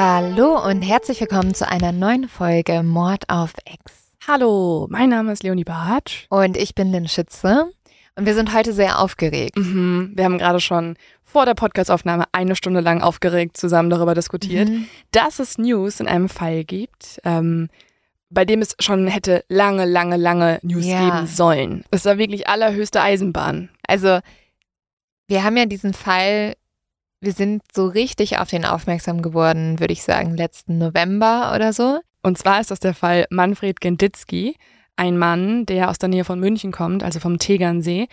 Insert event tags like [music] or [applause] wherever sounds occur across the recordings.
Hallo und herzlich willkommen zu einer neuen Folge Mord auf Ex. Hallo, mein Name ist Leonie Bartsch. Und ich bin Lynn Schütze. Und wir sind heute sehr aufgeregt. Mhm, wir haben gerade schon vor der Podcastaufnahme eine Stunde lang aufgeregt zusammen darüber diskutiert, mhm. dass es News in einem Fall gibt, ähm, bei dem es schon hätte lange, lange, lange News ja. geben sollen. Es war wirklich allerhöchste Eisenbahn. Also, wir haben ja diesen Fall wir sind so richtig auf den aufmerksam geworden, würde ich sagen, letzten November oder so. Und zwar ist das der Fall Manfred Genditzky, ein Mann, der aus der Nähe von München kommt, also vom Tegernsee.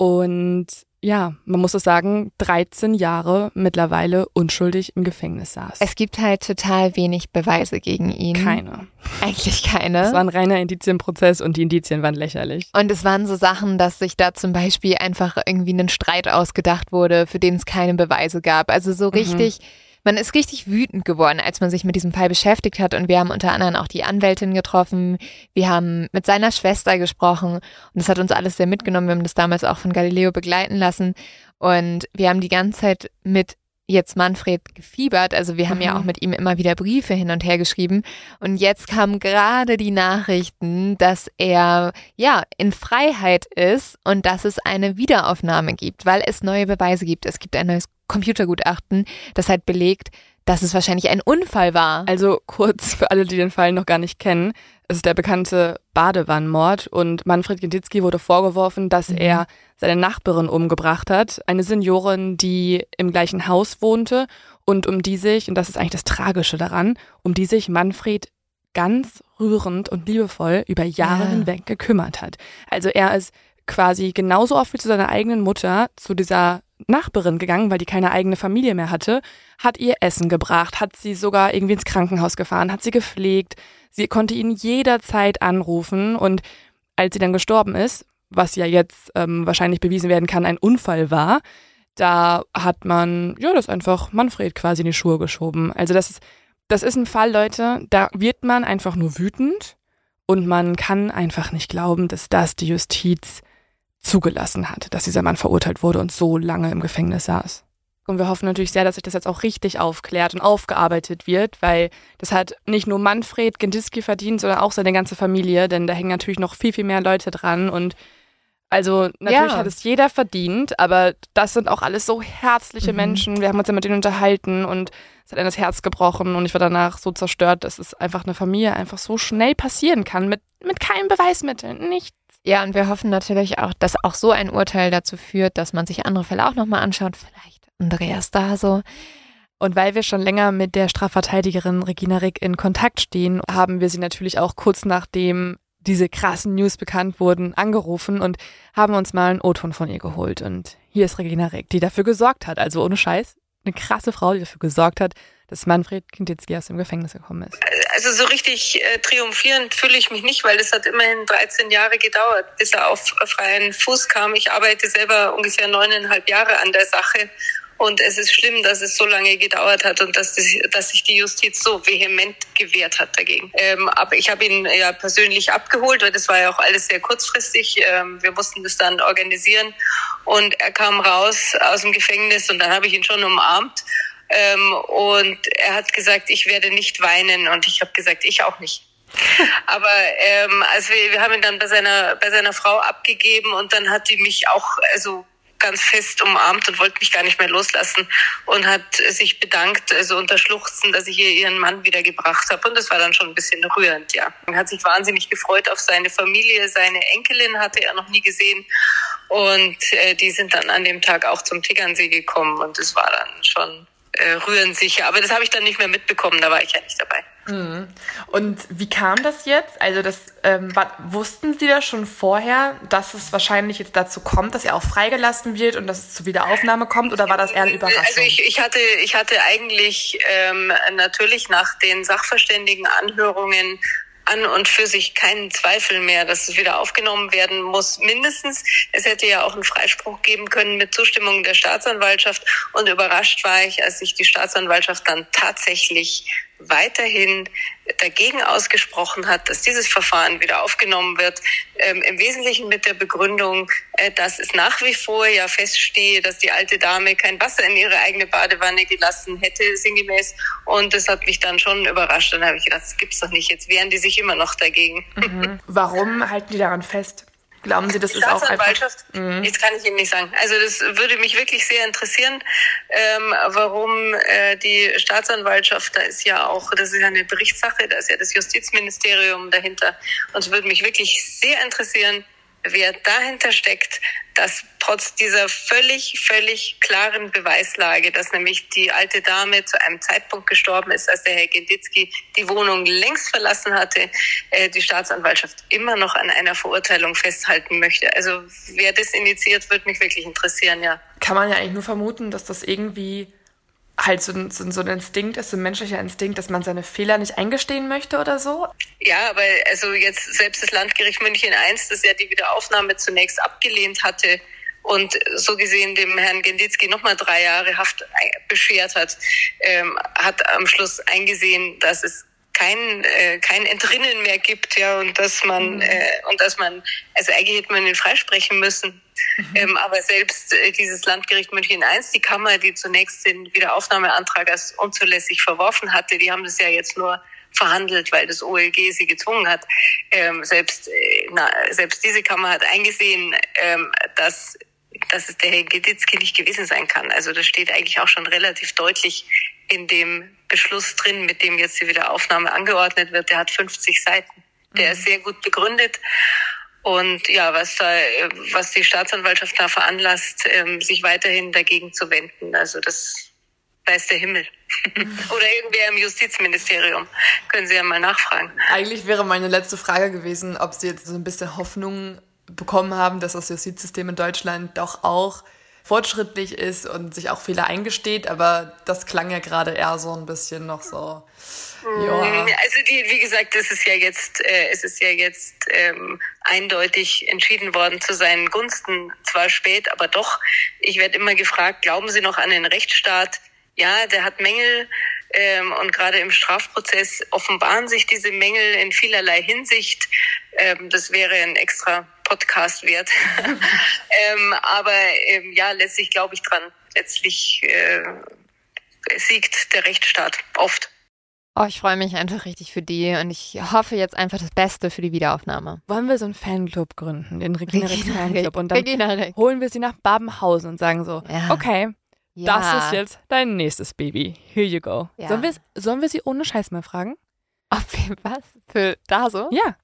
Und ja, man muss es sagen, 13 Jahre mittlerweile unschuldig im Gefängnis saß. Es gibt halt total wenig Beweise gegen ihn. Keine. Eigentlich keine. Es war ein reiner Indizienprozess und die Indizien waren lächerlich. Und es waren so Sachen, dass sich da zum Beispiel einfach irgendwie ein Streit ausgedacht wurde, für den es keine Beweise gab. Also so mhm. richtig. Mhm man ist richtig wütend geworden, als man sich mit diesem Fall beschäftigt hat. Und wir haben unter anderem auch die Anwältin getroffen. Wir haben mit seiner Schwester gesprochen. Und das hat uns alles sehr mitgenommen. Wir haben das damals auch von Galileo begleiten lassen. Und wir haben die ganze Zeit mit jetzt Manfred gefiebert. Also wir haben mhm. ja auch mit ihm immer wieder Briefe hin und her geschrieben. Und jetzt kamen gerade die Nachrichten, dass er ja in Freiheit ist und dass es eine Wiederaufnahme gibt, weil es neue Beweise gibt. Es gibt ein neues Computergutachten, das halt belegt, dass es wahrscheinlich ein Unfall war. Also kurz für alle, die den Fall noch gar nicht kennen. Es ist der bekannte Badewannenmord und Manfred Genditzki wurde vorgeworfen, dass mhm. er seine Nachbarin umgebracht hat. Eine Seniorin, die im gleichen Haus wohnte und um die sich, und das ist eigentlich das Tragische daran, um die sich Manfred ganz rührend und liebevoll über Jahre ja. hinweg gekümmert hat. Also er ist quasi genauso oft wie zu seiner eigenen Mutter zu dieser Nachbarin gegangen, weil die keine eigene Familie mehr hatte, hat ihr Essen gebracht, hat sie sogar irgendwie ins Krankenhaus gefahren, hat sie gepflegt. Sie konnte ihn jederzeit anrufen und als sie dann gestorben ist, was ja jetzt ähm, wahrscheinlich bewiesen werden kann, ein Unfall war, da hat man, ja, das einfach Manfred quasi in die Schuhe geschoben. Also das ist, das ist ein Fall, Leute, da wird man einfach nur wütend und man kann einfach nicht glauben, dass das die Justiz zugelassen hat, dass dieser Mann verurteilt wurde und so lange im Gefängnis saß. Und wir hoffen natürlich sehr, dass sich das jetzt auch richtig aufklärt und aufgearbeitet wird, weil das hat nicht nur Manfred Gendiski verdient, sondern auch seine ganze Familie, denn da hängen natürlich noch viel, viel mehr Leute dran und also natürlich ja. hat es jeder verdient, aber das sind auch alles so herzliche mhm. Menschen. Wir haben uns ja mit denen unterhalten und es hat einem das Herz gebrochen und ich war danach so zerstört, dass es einfach eine Familie einfach so schnell passieren kann mit, mit keinem Beweismittel, nichts. Ja, und wir hoffen natürlich auch, dass auch so ein Urteil dazu führt, dass man sich andere Fälle auch nochmal anschaut. Vielleicht Andreas da so. Und weil wir schon länger mit der Strafverteidigerin Regina Rick in Kontakt stehen, haben wir sie natürlich auch kurz nachdem diese krassen News bekannt wurden, angerufen und haben uns mal einen O-Ton von ihr geholt. Und hier ist Regina Rick, die dafür gesorgt hat, also ohne Scheiß, eine krasse Frau, die dafür gesorgt hat, dass Manfred Kinditzki aus dem Gefängnis gekommen ist. Also so richtig äh, triumphierend fühle ich mich nicht, weil es hat immerhin 13 Jahre gedauert, bis er auf freien Fuß kam. Ich arbeite selber ungefähr neuneinhalb Jahre an der Sache und es ist schlimm, dass es so lange gedauert hat und dass, das, dass sich die Justiz so vehement gewehrt hat dagegen. Ähm, aber ich habe ihn ja persönlich abgeholt, weil das war ja auch alles sehr kurzfristig. Ähm, wir mussten das dann organisieren und er kam raus aus dem Gefängnis und dann habe ich ihn schon umarmt. Ähm, und er hat gesagt, ich werde nicht weinen und ich habe gesagt, ich auch nicht. [laughs] Aber ähm, also wir, wir haben ihn dann bei seiner bei seiner Frau abgegeben und dann hat die mich auch also ganz fest umarmt und wollte mich gar nicht mehr loslassen und hat sich bedankt, also unter Schluchzen, dass ich ihr ihren Mann wiedergebracht habe. Und das war dann schon ein bisschen rührend, ja. Er hat sich wahnsinnig gefreut auf seine Familie. Seine Enkelin hatte er noch nie gesehen. Und äh, die sind dann an dem Tag auch zum Tegernsee gekommen. Und das war dann schon äh, rührend sicher. Aber das habe ich dann nicht mehr mitbekommen, da war ich ja nicht dabei. Mhm. Und wie kam das jetzt? Also das ähm, war, wussten Sie das schon vorher, dass es wahrscheinlich jetzt dazu kommt, dass er auch freigelassen wird und dass es zur Wiederaufnahme kommt, oder war das eher eine Überraschung? Also ich, ich hatte, ich hatte eigentlich ähm, natürlich nach den Sachverständigenanhörungen an und für sich keinen Zweifel mehr, dass es wieder aufgenommen werden muss. Mindestens, es hätte ja auch einen Freispruch geben können mit Zustimmung der Staatsanwaltschaft. Und überrascht war ich, als sich die Staatsanwaltschaft dann tatsächlich weiterhin dagegen ausgesprochen hat, dass dieses Verfahren wieder aufgenommen wird. Ähm, Im Wesentlichen mit der Begründung, äh, dass es nach wie vor ja feststehe, dass die alte Dame kein Wasser in ihre eigene Badewanne gelassen hätte, sinngemäß. Und das hat mich dann schon überrascht. Dann habe ich gedacht, das gibt's doch nicht. Jetzt wehren die sich immer noch dagegen. Mhm. Warum halten die daran fest? Glauben Sie, das ist auch einfach... Mhm. Jetzt kann ich Ihnen nicht sagen. Also das würde mich wirklich sehr interessieren, ähm, warum äh, die Staatsanwaltschaft, da ist ja auch, das ist ja eine Berichtssache, da ist ja das Justizministerium dahinter. Und es würde mich wirklich sehr interessieren, wer dahinter steckt, dass trotz dieser völlig, völlig klaren Beweislage, dass nämlich die alte Dame zu einem Zeitpunkt gestorben ist, als der Herr Genditzki die Wohnung längst verlassen hatte, äh, die Staatsanwaltschaft immer noch an einer Verurteilung festhalten möchte. Also wer das initiiert, würde mich wirklich interessieren, ja. Kann man ja eigentlich nur vermuten, dass das irgendwie halt so, so, so ein Instinkt ist, so ein menschlicher Instinkt, dass man seine Fehler nicht eingestehen möchte oder so? Ja, aber also jetzt selbst das Landgericht München I, das ja die Wiederaufnahme zunächst abgelehnt hatte und so gesehen dem Herrn Genditzki nochmal drei Jahre Haft beschert hat, ähm, hat am Schluss eingesehen, dass es kein äh, kein Entrinnen mehr gibt, ja, und dass man mhm. äh, und dass man also eigentlich hätte man ihn freisprechen müssen. Mhm. Ähm, aber selbst äh, dieses Landgericht München I, die Kammer, die zunächst den Wiederaufnahmeantrag als unzulässig verworfen hatte, die haben das ja jetzt nur verhandelt, weil das OLG sie gezwungen hat. Ähm, selbst, äh, na, selbst diese Kammer hat eingesehen, ähm, dass dass es der Herr Geditzki nicht gewesen sein kann. Also das steht eigentlich auch schon relativ deutlich in dem Beschluss drin, mit dem jetzt die Wiederaufnahme angeordnet wird. Der hat 50 Seiten. Der mhm. ist sehr gut begründet. Und ja, was da, was die Staatsanwaltschaft da veranlasst, ähm, sich weiterhin dagegen zu wenden. Also das weiß der Himmel. [laughs] Oder irgendwer im Justizministerium. Können Sie ja mal nachfragen. Eigentlich wäre meine letzte Frage gewesen, ob Sie jetzt so ein bisschen Hoffnung bekommen haben, dass das Justizsystem in Deutschland doch auch fortschrittlich ist und sich auch Fehler eingesteht, aber das klang ja gerade eher so ein bisschen noch so. Ja. Also die, wie gesagt, es ist ja jetzt, äh, es ist ja jetzt ähm, eindeutig entschieden worden zu seinen Gunsten. Zwar spät, aber doch. Ich werde immer gefragt: Glauben Sie noch an den Rechtsstaat? Ja, der hat Mängel. Ähm, und gerade im Strafprozess offenbaren sich diese Mängel in vielerlei Hinsicht. Ähm, das wäre ein extra Podcast wert. [laughs] ähm, aber ähm, ja, letztlich glaube ich dran. Letztlich äh, siegt der Rechtsstaat oft. Oh, ich freue mich einfach richtig für die und ich hoffe jetzt einfach das Beste für die Wiederaufnahme. Wollen wir so einen Fanclub gründen, den Regina, Regina Fanclub und dann holen wir sie nach Babenhausen und sagen so, ja. okay, ja. das ist jetzt dein nächstes Baby. Here you go. Ja. Sollen, wir, sollen wir sie ohne Scheiß mal fragen? Ob was? Für da so? Ja.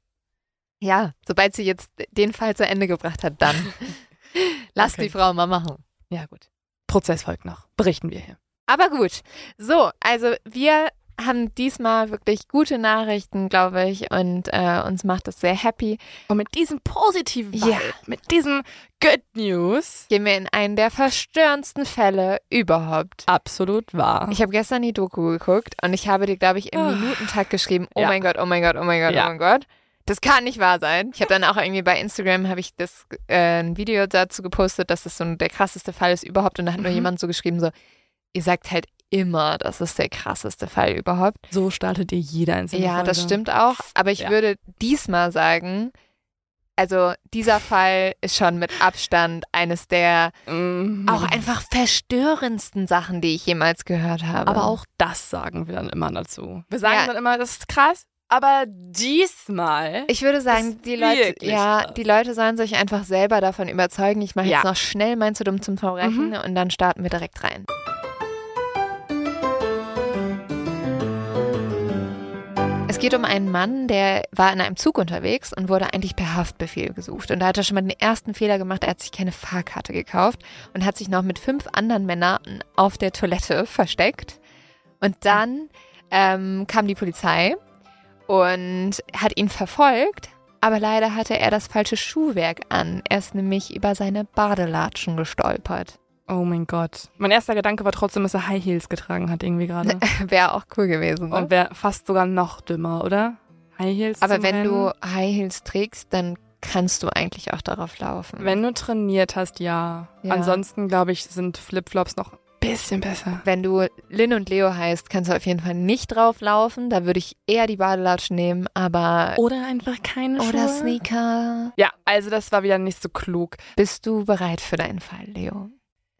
Ja, sobald sie jetzt den Fall zu Ende gebracht hat, dann. [laughs] Lass okay. die Frau mal machen. Ja, gut. Prozess folgt noch. Berichten wir hier. Aber gut. So, also wir haben diesmal wirklich gute Nachrichten, glaube ich, und äh, uns macht das sehr happy. Und mit diesem positiven Vibe, ja. mit diesem Good News gehen wir in einen der verstörendsten Fälle überhaupt. Absolut wahr. Ich habe gestern die Doku geguckt und ich habe dir, glaube ich, im oh. Minutentakt geschrieben, oh ja. mein Gott, oh mein Gott, oh mein Gott, ja. oh mein Gott das kann nicht wahr sein. Ich habe dann auch irgendwie bei Instagram habe ich das äh, ein Video dazu gepostet, dass das so der krasseste Fall ist überhaupt. Und da hat mhm. nur jemand so geschrieben, so, ihr sagt halt immer, das ist der krasseste Fall überhaupt. So startet ihr jeder in Ja, Folge. das stimmt auch. Aber ich ja. würde diesmal sagen, also dieser Fall ist schon mit Abstand eines der mhm. auch einfach verstörendsten Sachen, die ich jemals gehört habe. Aber auch das sagen wir dann immer dazu. Wir sagen ja. dann immer, das ist krass, aber diesmal. Ich würde sagen, die Leute, ja, krass. die Leute sollen sich einfach selber davon überzeugen. Ich mache jetzt noch schnell mein zu dumm zum Verbrechen mhm. und dann starten wir direkt rein. Es geht um einen Mann, der war in einem Zug unterwegs und wurde eigentlich per Haftbefehl gesucht. Und da hat er schon mal den ersten Fehler gemacht. Er hat sich keine Fahrkarte gekauft und hat sich noch mit fünf anderen Männern auf der Toilette versteckt. Und dann ähm, kam die Polizei und hat ihn verfolgt, aber leider hatte er das falsche Schuhwerk an. Er ist nämlich über seine Badelatschen gestolpert. Oh mein Gott. Mein erster Gedanke war trotzdem, dass er High Heels getragen hat, irgendwie gerade. [laughs] wäre auch cool gewesen. Ne? Und wäre fast sogar noch dümmer, oder? High Heels. Aber wenn Rennen? du High Heels trägst, dann kannst du eigentlich auch darauf laufen. Wenn du trainiert hast, ja. ja. Ansonsten, glaube ich, sind Flipflops noch Bisschen besser. Wenn du Lynn und Leo heißt, kannst du auf jeden Fall nicht drauflaufen. Da würde ich eher die Badelatschen nehmen, aber. Oder einfach keine Schuhe. Oder Sneaker. Ja, also das war wieder nicht so klug. Bist du bereit für deinen Fall, Leo?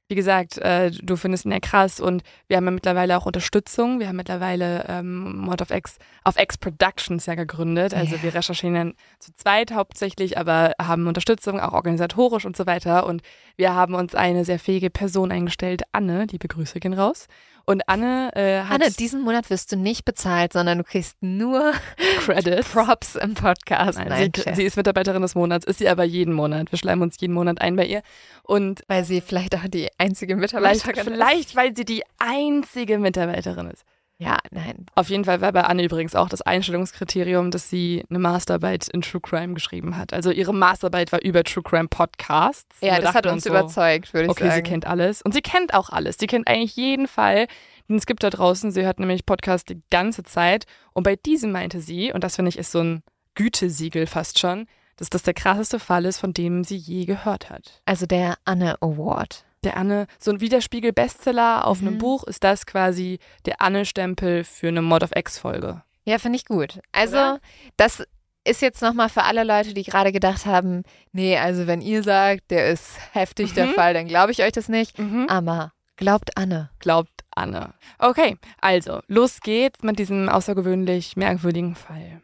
Wie gesagt, äh, du findest ihn ja krass und wir haben ja mittlerweile auch Unterstützung. Wir haben mittlerweile ähm, Mod of X auf X Productions ja gegründet. Also yeah. wir recherchieren dann zu zweit hauptsächlich, aber haben Unterstützung, auch organisatorisch und so weiter. Und wir haben uns eine sehr fähige Person eingestellt, Anne, liebe Grüße gehen raus. Und Anne äh, hat. Anne, diesen Monat wirst du nicht bezahlt, sondern du kriegst nur [laughs] Credits. Props im Podcast. Nein, Nein sie, sie, ist Mitarbeiterin des Monats, ist sie aber jeden Monat. Wir schleimen uns jeden Monat ein bei ihr. Und weil sie vielleicht auch die einzige Mitarbeiterin vielleicht, ist. Vielleicht, weil sie die einzige Mitarbeiterin ist. Ja, nein. Auf jeden Fall war bei Anne übrigens auch das Einstellungskriterium, dass sie eine Masterarbeit in True Crime geschrieben hat. Also ihre Masterarbeit war über True Crime Podcasts. Ja, das hat uns so, überzeugt, würde ich okay, sagen. Okay, sie kennt alles. Und sie kennt auch alles. Sie kennt eigentlich jeden Fall, den es gibt da draußen. Sie hört nämlich Podcast die ganze Zeit. Und bei diesem meinte sie, und das finde ich ist so ein Gütesiegel fast schon, dass das der krasseste Fall ist, von dem sie je gehört hat. Also der Anne Award der Anne, so ein Widerspiegel-Bestseller auf mhm. einem Buch, ist das quasi der Anne-Stempel für eine Mod of X-Folge. Ja, finde ich gut. Also, Oder? das ist jetzt nochmal für alle Leute, die gerade gedacht haben, nee, also wenn ihr sagt, der ist heftig, mhm. der Fall, dann glaube ich euch das nicht. Mhm. Aber glaubt Anne. Glaubt Anne. Okay, also, los geht's mit diesem außergewöhnlich merkwürdigen Fall.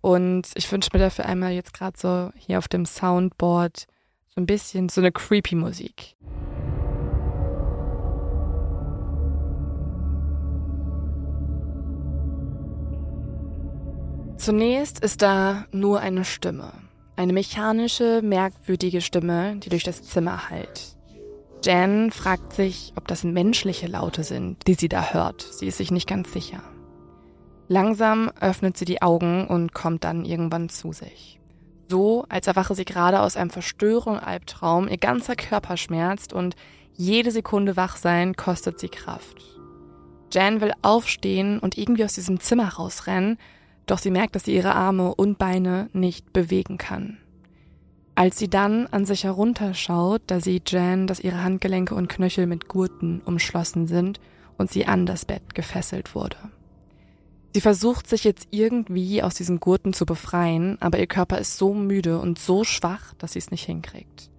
Und ich wünsche mir dafür einmal jetzt gerade so hier auf dem Soundboard so ein bisschen so eine creepy Musik. Zunächst ist da nur eine Stimme. Eine mechanische, merkwürdige Stimme, die durch das Zimmer hallt. Jan fragt sich, ob das menschliche Laute sind, die sie da hört. Sie ist sich nicht ganz sicher. Langsam öffnet sie die Augen und kommt dann irgendwann zu sich. So, als erwache sie gerade aus einem Verstörung Albtraum, ihr ganzer Körper schmerzt und jede Sekunde wach sein kostet sie Kraft. Jan will aufstehen und irgendwie aus diesem Zimmer rausrennen, doch sie merkt, dass sie ihre Arme und Beine nicht bewegen kann. Als sie dann an sich herunterschaut, da sieht Jan, dass ihre Handgelenke und Knöchel mit Gurten umschlossen sind und sie an das Bett gefesselt wurde. Sie versucht sich jetzt irgendwie aus diesen Gurten zu befreien, aber ihr Körper ist so müde und so schwach, dass sie es nicht hinkriegt.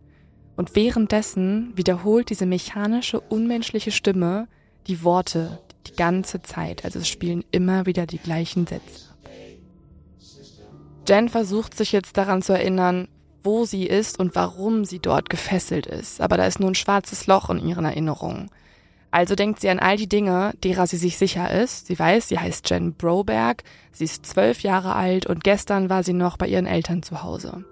Und währenddessen wiederholt diese mechanische, unmenschliche Stimme die Worte die ganze Zeit, also es spielen immer wieder die gleichen Sätze. Jen versucht sich jetzt daran zu erinnern, wo sie ist und warum sie dort gefesselt ist, aber da ist nur ein schwarzes Loch in ihren Erinnerungen. Also denkt sie an all die Dinge, derer sie sich sicher ist. Sie weiß, sie heißt Jen Broberg, sie ist zwölf Jahre alt und gestern war sie noch bei ihren Eltern zu Hause.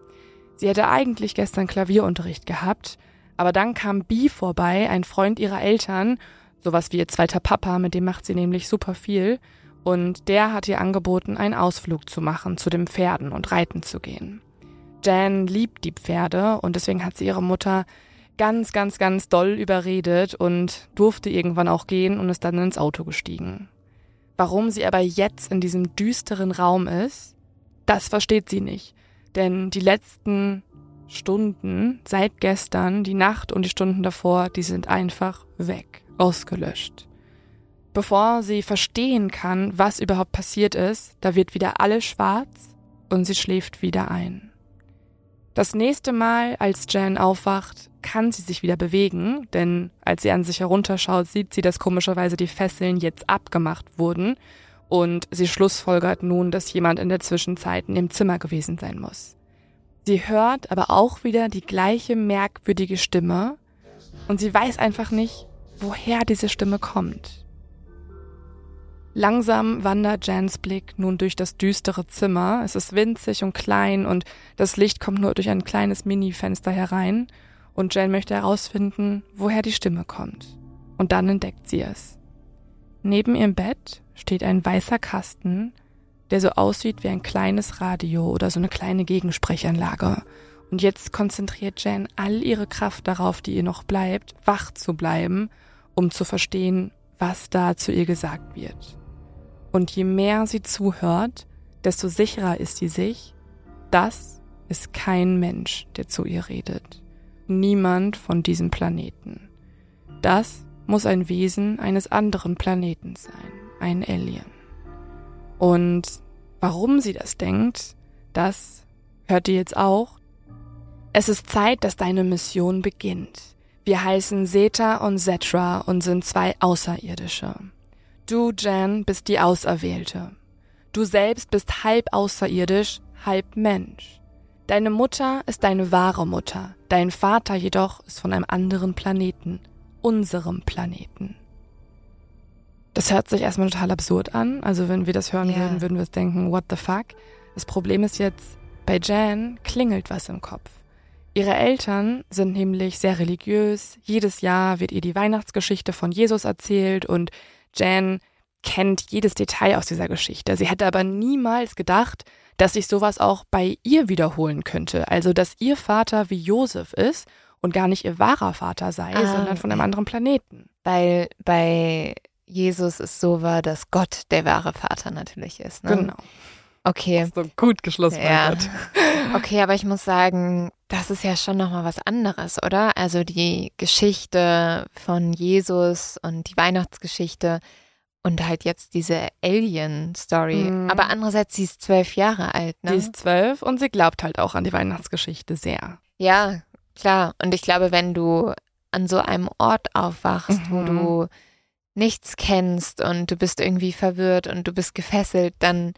Sie hätte eigentlich gestern Klavierunterricht gehabt, aber dann kam Bee vorbei, ein Freund ihrer Eltern, sowas wie ihr zweiter Papa, mit dem macht sie nämlich super viel, und der hat ihr angeboten, einen Ausflug zu machen zu den Pferden und reiten zu gehen. Jan liebt die Pferde und deswegen hat sie ihre Mutter ganz, ganz, ganz doll überredet und durfte irgendwann auch gehen und ist dann ins Auto gestiegen. Warum sie aber jetzt in diesem düsteren Raum ist, das versteht sie nicht. Denn die letzten Stunden seit gestern, die Nacht und die Stunden davor, die sind einfach weg, ausgelöscht. Bevor sie verstehen kann, was überhaupt passiert ist, da wird wieder alles schwarz und sie schläft wieder ein. Das nächste Mal, als Jan aufwacht, kann sie sich wieder bewegen, denn als sie an sich herunterschaut, sieht sie, dass komischerweise die Fesseln jetzt abgemacht wurden und sie schlussfolgert nun, dass jemand in der Zwischenzeit in dem Zimmer gewesen sein muss. Sie hört aber auch wieder die gleiche merkwürdige Stimme und sie weiß einfach nicht, woher diese Stimme kommt. Langsam wandert Jans Blick nun durch das düstere Zimmer. Es ist winzig und klein und das Licht kommt nur durch ein kleines Mini-Fenster herein. Und Jan möchte herausfinden, woher die Stimme kommt. Und dann entdeckt sie es. Neben ihrem Bett steht ein weißer Kasten, der so aussieht wie ein kleines Radio oder so eine kleine Gegensprechanlage. Und jetzt konzentriert Jan all ihre Kraft darauf, die ihr noch bleibt, wach zu bleiben, um zu verstehen, was da zu ihr gesagt wird. Und je mehr sie zuhört, desto sicherer ist sie sich, das ist kein Mensch, der zu ihr redet. Niemand von diesem Planeten. Das muss ein Wesen eines anderen Planeten sein, ein Alien. Und warum sie das denkt, das hört ihr jetzt auch. Es ist Zeit, dass deine Mission beginnt. Wir heißen Zeta und Zetra und sind zwei Außerirdische. Du, Jan, bist die Auserwählte. Du selbst bist halb außerirdisch, halb Mensch. Deine Mutter ist deine wahre Mutter, dein Vater jedoch ist von einem anderen Planeten, unserem Planeten. Das hört sich erstmal total absurd an. Also wenn wir das hören Ja. würden, würden wir denken, what the fuck? Das Problem ist jetzt, bei Jan klingelt was im Kopf. Ihre Eltern sind nämlich sehr religiös. Jedes Jahr wird ihr die Weihnachtsgeschichte von Jesus erzählt und Jan kennt jedes Detail aus dieser Geschichte. Sie hätte aber niemals gedacht, dass sich sowas auch bei ihr wiederholen könnte. Also, dass ihr Vater wie Josef ist und gar nicht ihr wahrer Vater sei, Ah, sondern von einem anderen Planeten. Weil bei Jesus es so war, dass Gott der wahre Vater natürlich ist. Ne? Genau. Okay. So gut geschlossen. Ja. [laughs] Okay, aber ich muss sagen, das ist ja schon nochmal was anderes, oder? Also die Geschichte von Jesus und die Weihnachtsgeschichte und halt jetzt diese Alien-Story. Mhm. Aber andererseits, sie ist zwölf Jahre alt, ne? Sie ist zwölf und sie glaubt halt auch an die Weihnachtsgeschichte sehr. Ja, klar. Und ich glaube, wenn du an so einem Ort aufwachst, wo Mhm. du nichts kennst und du bist irgendwie verwirrt und du bist gefesselt, dann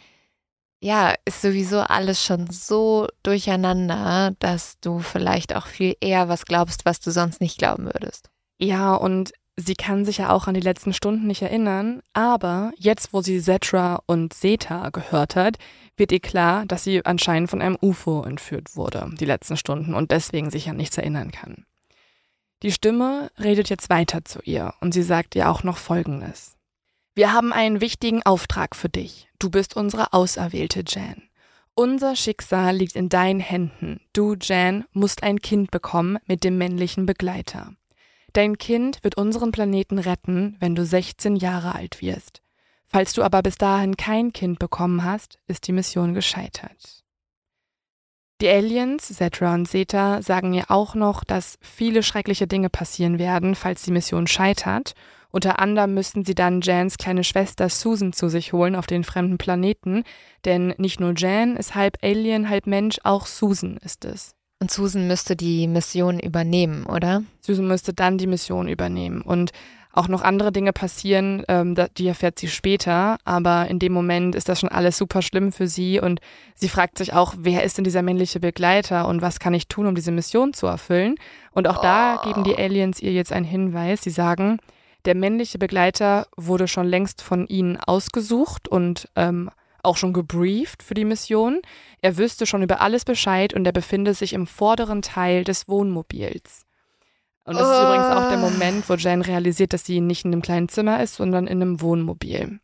ja, ist sowieso alles schon so durcheinander, dass du vielleicht auch viel eher was glaubst, was du sonst nicht glauben würdest. Ja, und sie kann sich ja auch an die letzten Stunden nicht erinnern, aber jetzt, wo sie Zetra und Zeta gehört hat, wird ihr klar, dass sie anscheinend von einem UFO entführt wurde, die letzten Stunden, und deswegen sich an nichts erinnern kann. Die Stimme redet jetzt weiter zu ihr und sie sagt ihr auch noch Folgendes. Wir haben einen wichtigen Auftrag für dich. Du bist unsere Auserwählte, Jan. Unser Schicksal liegt in deinen Händen. Du, Jan, musst ein Kind bekommen mit dem männlichen Begleiter. Dein Kind wird unseren Planeten retten, wenn du 16 Jahre alt wirst. Falls du aber bis dahin kein Kind bekommen hast, ist die Mission gescheitert. Die Aliens, Zetra und Zeta, sagen ihr auch noch, dass viele schreckliche Dinge passieren werden, falls die Mission scheitert. Unter anderem müssten sie dann Jans kleine Schwester Susan zu sich holen auf den fremden Planeten, denn nicht nur Jan ist halb Alien, halb Mensch, auch Susan ist es. Und Susan müsste die Mission übernehmen, oder? Susan müsste dann die Mission übernehmen. Und auch noch andere Dinge passieren, ähm, da- die erfährt sie später, aber in dem Moment ist das schon alles super schlimm für sie und sie fragt sich auch, wer ist denn dieser männliche Begleiter und was kann ich tun, um diese Mission zu erfüllen? Und auch da Oh. geben die Aliens ihr jetzt einen Hinweis. Sie sagen, der männliche Begleiter wurde schon längst von ihnen ausgesucht und ähm, auch schon gebrieft für die Mission. Er wüsste schon über alles Bescheid und er befinde sich im vorderen Teil des Wohnmobils. Und das ist Oh. übrigens auch der Moment, wo Jen realisiert, dass sie nicht in einem kleinen Zimmer ist, sondern in einem Wohnmobil.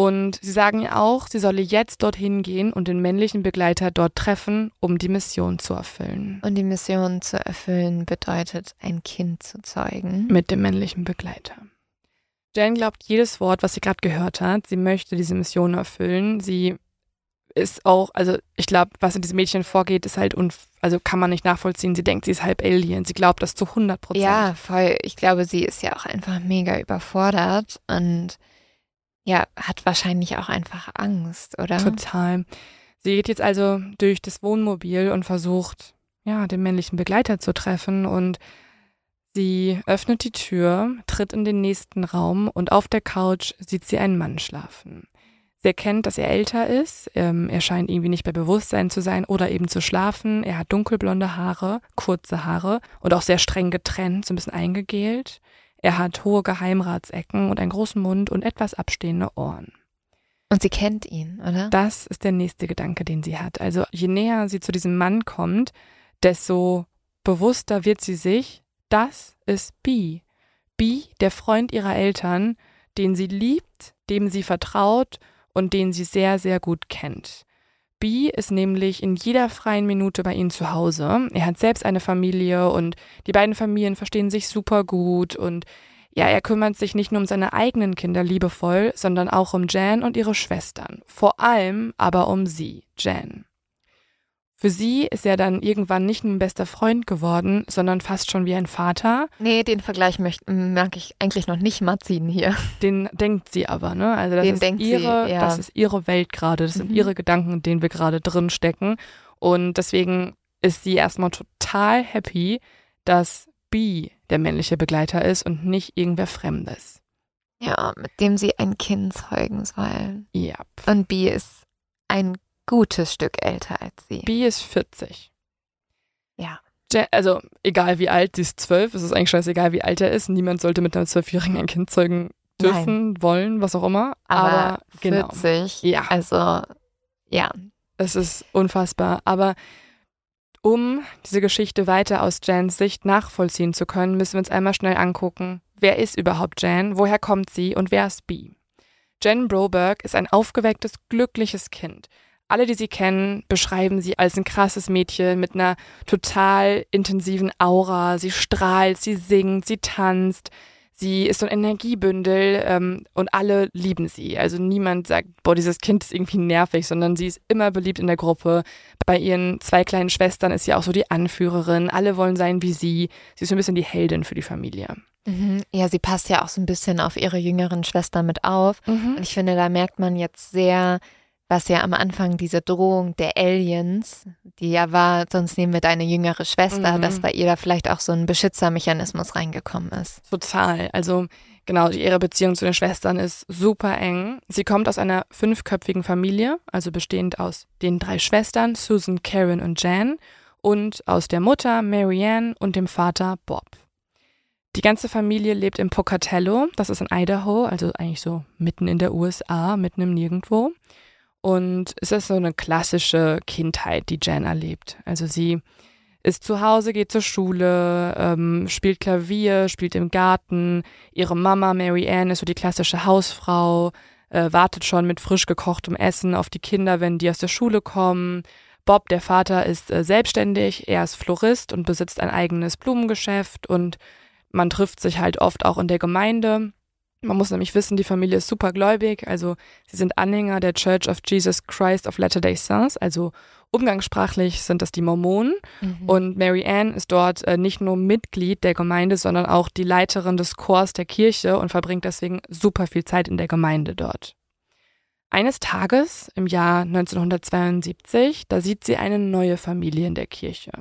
Und sie sagen ihr auch, sie solle jetzt dorthin gehen und den männlichen Begleiter dort treffen, um die Mission zu erfüllen. Und die Mission zu erfüllen bedeutet, ein Kind zu zeugen. Mit dem männlichen Begleiter. Jen glaubt jedes Wort, was sie gerade gehört hat. Sie möchte diese Mission erfüllen. Sie ist auch, also ich glaube, was in diesem Mädchen vorgeht, ist halt, unf also kann man nicht nachvollziehen. Sie denkt, sie ist halb Alien. Sie glaubt das zu 100 Prozent. Ja, voll. Ich glaube, sie ist ja auch einfach mega überfordert und ja, hat wahrscheinlich auch einfach Angst, oder? Total. Sie geht jetzt also durch das Wohnmobil und versucht, ja, den männlichen Begleiter zu treffen und sie öffnet die Tür, tritt in den nächsten Raum und auf der Couch sieht sie einen Mann schlafen. Sie erkennt, dass er älter ist. Ähm, er scheint irgendwie nicht bei Bewusstsein zu sein oder eben zu schlafen. Er hat dunkelblonde Haare, kurze Haare und auch sehr streng getrennt, so ein bisschen eingegelt. Er hat hohe Geheimratsecken und einen großen Mund und etwas abstehende Ohren. Und sie kennt ihn, oder? Das ist der nächste Gedanke, den sie hat. Also je näher sie zu diesem Mann kommt, desto bewusster wird sie sich, das ist B. B, der Freund ihrer Eltern, den sie liebt, dem sie vertraut und den sie sehr, sehr gut kennt. B ist nämlich in jeder freien Minute bei ihnen zu Hause. Er hat selbst eine Familie und die beiden Familien verstehen sich super gut und ja, er kümmert sich nicht nur um seine eigenen Kinder liebevoll, sondern auch um Jan und ihre Schwestern. Vor allem aber um sie, Jan. Für sie ist er dann irgendwann nicht nur ein bester Freund geworden, sondern fast schon wie ein Vater. Nee, den Vergleich möchte, mag ich eigentlich noch nicht mal ziehen hier. Den denkt sie aber, ne? Also das Den ist denkt sie, ihre, ja. das ist ihre Welt gerade, das sind Mhm. ihre Gedanken, in denen wir gerade drin stecken. Und deswegen ist sie erstmal total happy, dass B der männliche Begleiter ist und nicht irgendwer Fremdes. Ja, mit dem sie ein Kind zeugen soll. Ja. Und B ist ein gutes Stück älter als sie. B ist 40. Ja. Also, egal wie alt, sie ist zwölf, es ist eigentlich scheißegal, wie alt er ist. Niemand sollte mit einer Zwölfjährigen ein Kind zeugen dürfen, wollen, was auch immer. Aber, Aber, genau. 40, Ja. also ja. Es ist unfassbar. Aber um diese Geschichte weiter aus Jans Sicht nachvollziehen zu können, müssen wir uns einmal schnell angucken, wer ist überhaupt Jan, woher kommt sie und wer ist Bee? Jan Broberg ist ein aufgewecktes, glückliches Kind. Alle, die sie kennen, beschreiben sie als ein krasses Mädchen mit einer total intensiven Aura. Sie strahlt, sie singt, sie tanzt. Sie ist so ein Energiebündel ähm, und alle lieben sie. Also niemand sagt, boah, dieses Kind ist irgendwie nervig, sondern sie ist immer beliebt in der Gruppe. Bei ihren zwei kleinen Schwestern ist sie auch so die Anführerin. Alle wollen sein wie sie. Sie ist so ein bisschen die Heldin für die Familie. Mhm. Ja, sie passt ja auch so ein bisschen auf ihre jüngeren Schwester mit auf. Und ich finde, da merkt man jetzt sehr, was ja am Anfang diese Drohung der Aliens, die ja war, sonst nehmen wir deine jüngere Schwester, Mhm. dass bei ihr da vielleicht auch so ein Beschützermechanismus reingekommen ist. Total. Also genau, ihre Beziehung zu den Schwestern ist super eng. Sie kommt aus einer fünfköpfigen Familie, also bestehend aus den drei Schwestern, Susan, Karen und Jan, und aus der Mutter Marianne und dem Vater Bob. Die ganze Familie lebt in Pocatello, das ist in Idaho, also eigentlich so mitten in der USA, mitten im Nirgendwo. Und es ist so eine klassische Kindheit, die Jan erlebt. Also sie ist zu Hause, geht zur Schule, ähm, spielt Klavier, spielt im Garten. Ihre Mama Mary Ann ist so die klassische Hausfrau, äh, wartet schon mit frisch gekochtem Essen auf die Kinder, wenn die aus der Schule kommen. Bob, der Vater, ist äh, selbstständig, er ist Florist und besitzt ein eigenes Blumengeschäft und man trifft sich halt oft auch in der Gemeinde. Man muss nämlich wissen, die Familie ist supergläubig, also sie sind Anhänger der Church of Jesus Christ of Latter-day Saints, also umgangssprachlich sind das die Mormonen. Mhm. Und Mary Ann ist dort äh, nicht nur Mitglied der Gemeinde, sondern auch die Leiterin des Chors der Kirche und verbringt deswegen super viel Zeit in der Gemeinde dort. Eines Tages im Jahr 1972, da sieht sie eine neue Familie in der Kirche.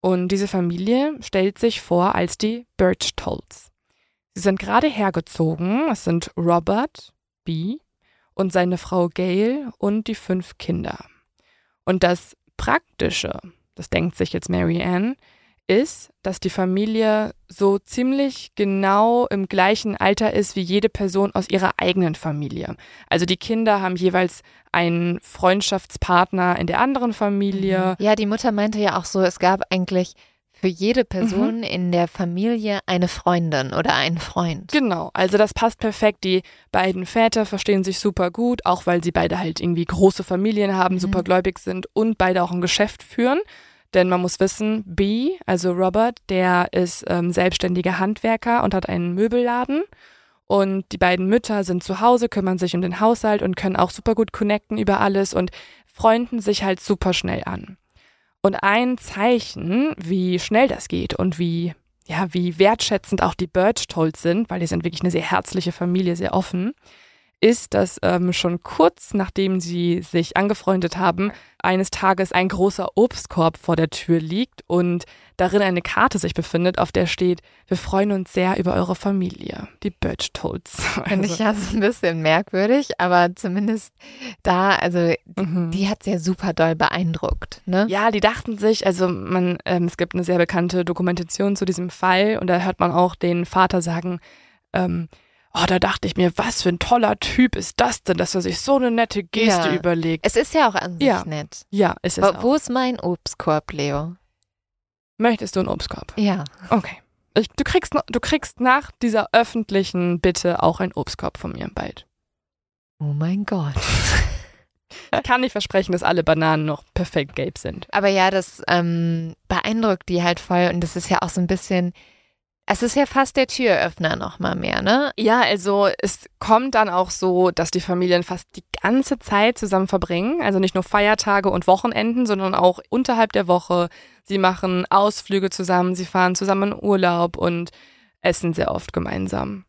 Und diese Familie stellt sich vor als die Birchtolls. Sie sind gerade hergezogen. Es sind Robert, B. und seine Frau Gail und die fünf Kinder. Und das Praktische, das denkt sich jetzt Mary Ann, ist, dass die Familie so ziemlich genau im gleichen Alter ist wie jede Person aus ihrer eigenen Familie. Also die Kinder haben jeweils einen Freundschaftspartner in der anderen Familie. Ja, die Mutter meinte ja auch so, es gab eigentlich für jede Person Mhm. in der Familie eine Freundin oder einen Freund. Genau, also das passt perfekt. Die beiden Väter verstehen sich super gut, auch weil sie beide halt irgendwie große Familien haben, Mhm. super gläubig sind und beide auch ein Geschäft führen. Denn man muss wissen, B, also Robert, der ist ähm, selbstständiger Handwerker und hat einen Möbelladen. Und die beiden Mütter sind zu Hause, kümmern sich um den Haushalt und können auch super gut connecten über alles und freunden sich halt super schnell an. Und ein Zeichen, wie schnell das geht und wie, ja, wie wertschätzend auch die Birchtolls sind, weil die sind wirklich eine sehr herzliche Familie, sehr offen, ist, dass ähm, schon kurz nachdem sie sich angefreundet haben, eines Tages ein großer Obstkorb vor der Tür liegt und darin eine Karte sich befindet, auf der steht, wir freuen uns sehr über eure Familie, die Birchtolls. Finde ich ja so ein bisschen merkwürdig, aber zumindest da, also Mhm. die hat sehr super doll beeindruckt, ne? Ja, die dachten sich, also man, ähm, es gibt eine sehr bekannte Dokumentation zu diesem Fall und da hört man auch den Vater sagen, ähm, oh, da dachte ich mir, was für ein toller Typ ist das denn, dass er sich so eine nette Geste Ja. überlegt. Es ist ja auch an sich Ja. nett. ja, ist es Wo, auch. wo ist mein Obstkorb, Leo? Möchtest du einen Obstkorb? Ja. Okay. Ich, du, kriegst, du kriegst nach dieser öffentlichen Bitte auch einen Obstkorb von mir bald. Oh mein Gott. [laughs] Ich kann nicht versprechen, dass alle Bananen noch perfekt gelb sind. Aber ja, das ähm, beeindruckt die halt voll und das ist ja auch so ein bisschen, Es ist ja fast der Türöffner nochmal mehr, ne? Ja, also es kommt dann auch so, dass die Familien fast die ganze Zeit zusammen verbringen. Also nicht nur Feiertage und Wochenenden, sondern auch unterhalb der Woche. Sie machen Ausflüge zusammen, sie fahren zusammen in Urlaub und essen sehr oft gemeinsam.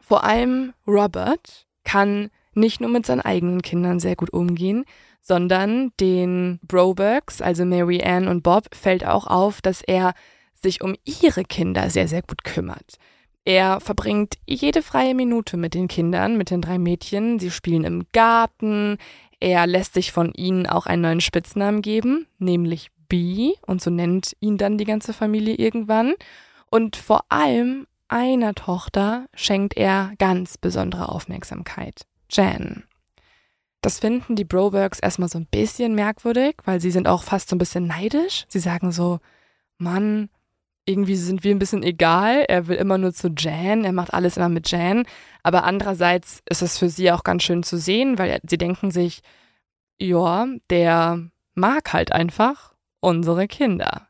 Vor allem Robert kann nicht nur mit seinen eigenen Kindern sehr gut umgehen, sondern den Brobergs, also Mary Ann und Bob, fällt auch auf, dass er sich um ihre Kinder sehr, sehr gut kümmert. Er verbringt jede freie Minute mit den Kindern, mit den drei Mädchen. Sie spielen im Garten. Er lässt sich von ihnen auch einen neuen Spitznamen geben, nämlich B. Und so nennt ihn dann die ganze Familie irgendwann. Und vor allem einer Tochter schenkt er ganz besondere Aufmerksamkeit. Jan. Das finden die Brobergs erstmal so ein bisschen merkwürdig, weil sie sind auch fast so ein bisschen neidisch. Sie sagen so, Mann, irgendwie sind wir ein bisschen egal. Er will immer nur zu Jan, er macht alles immer mit Jan. Aber andererseits ist es für sie auch ganz schön zu sehen, weil sie denken sich, ja, der mag halt einfach unsere Kinder.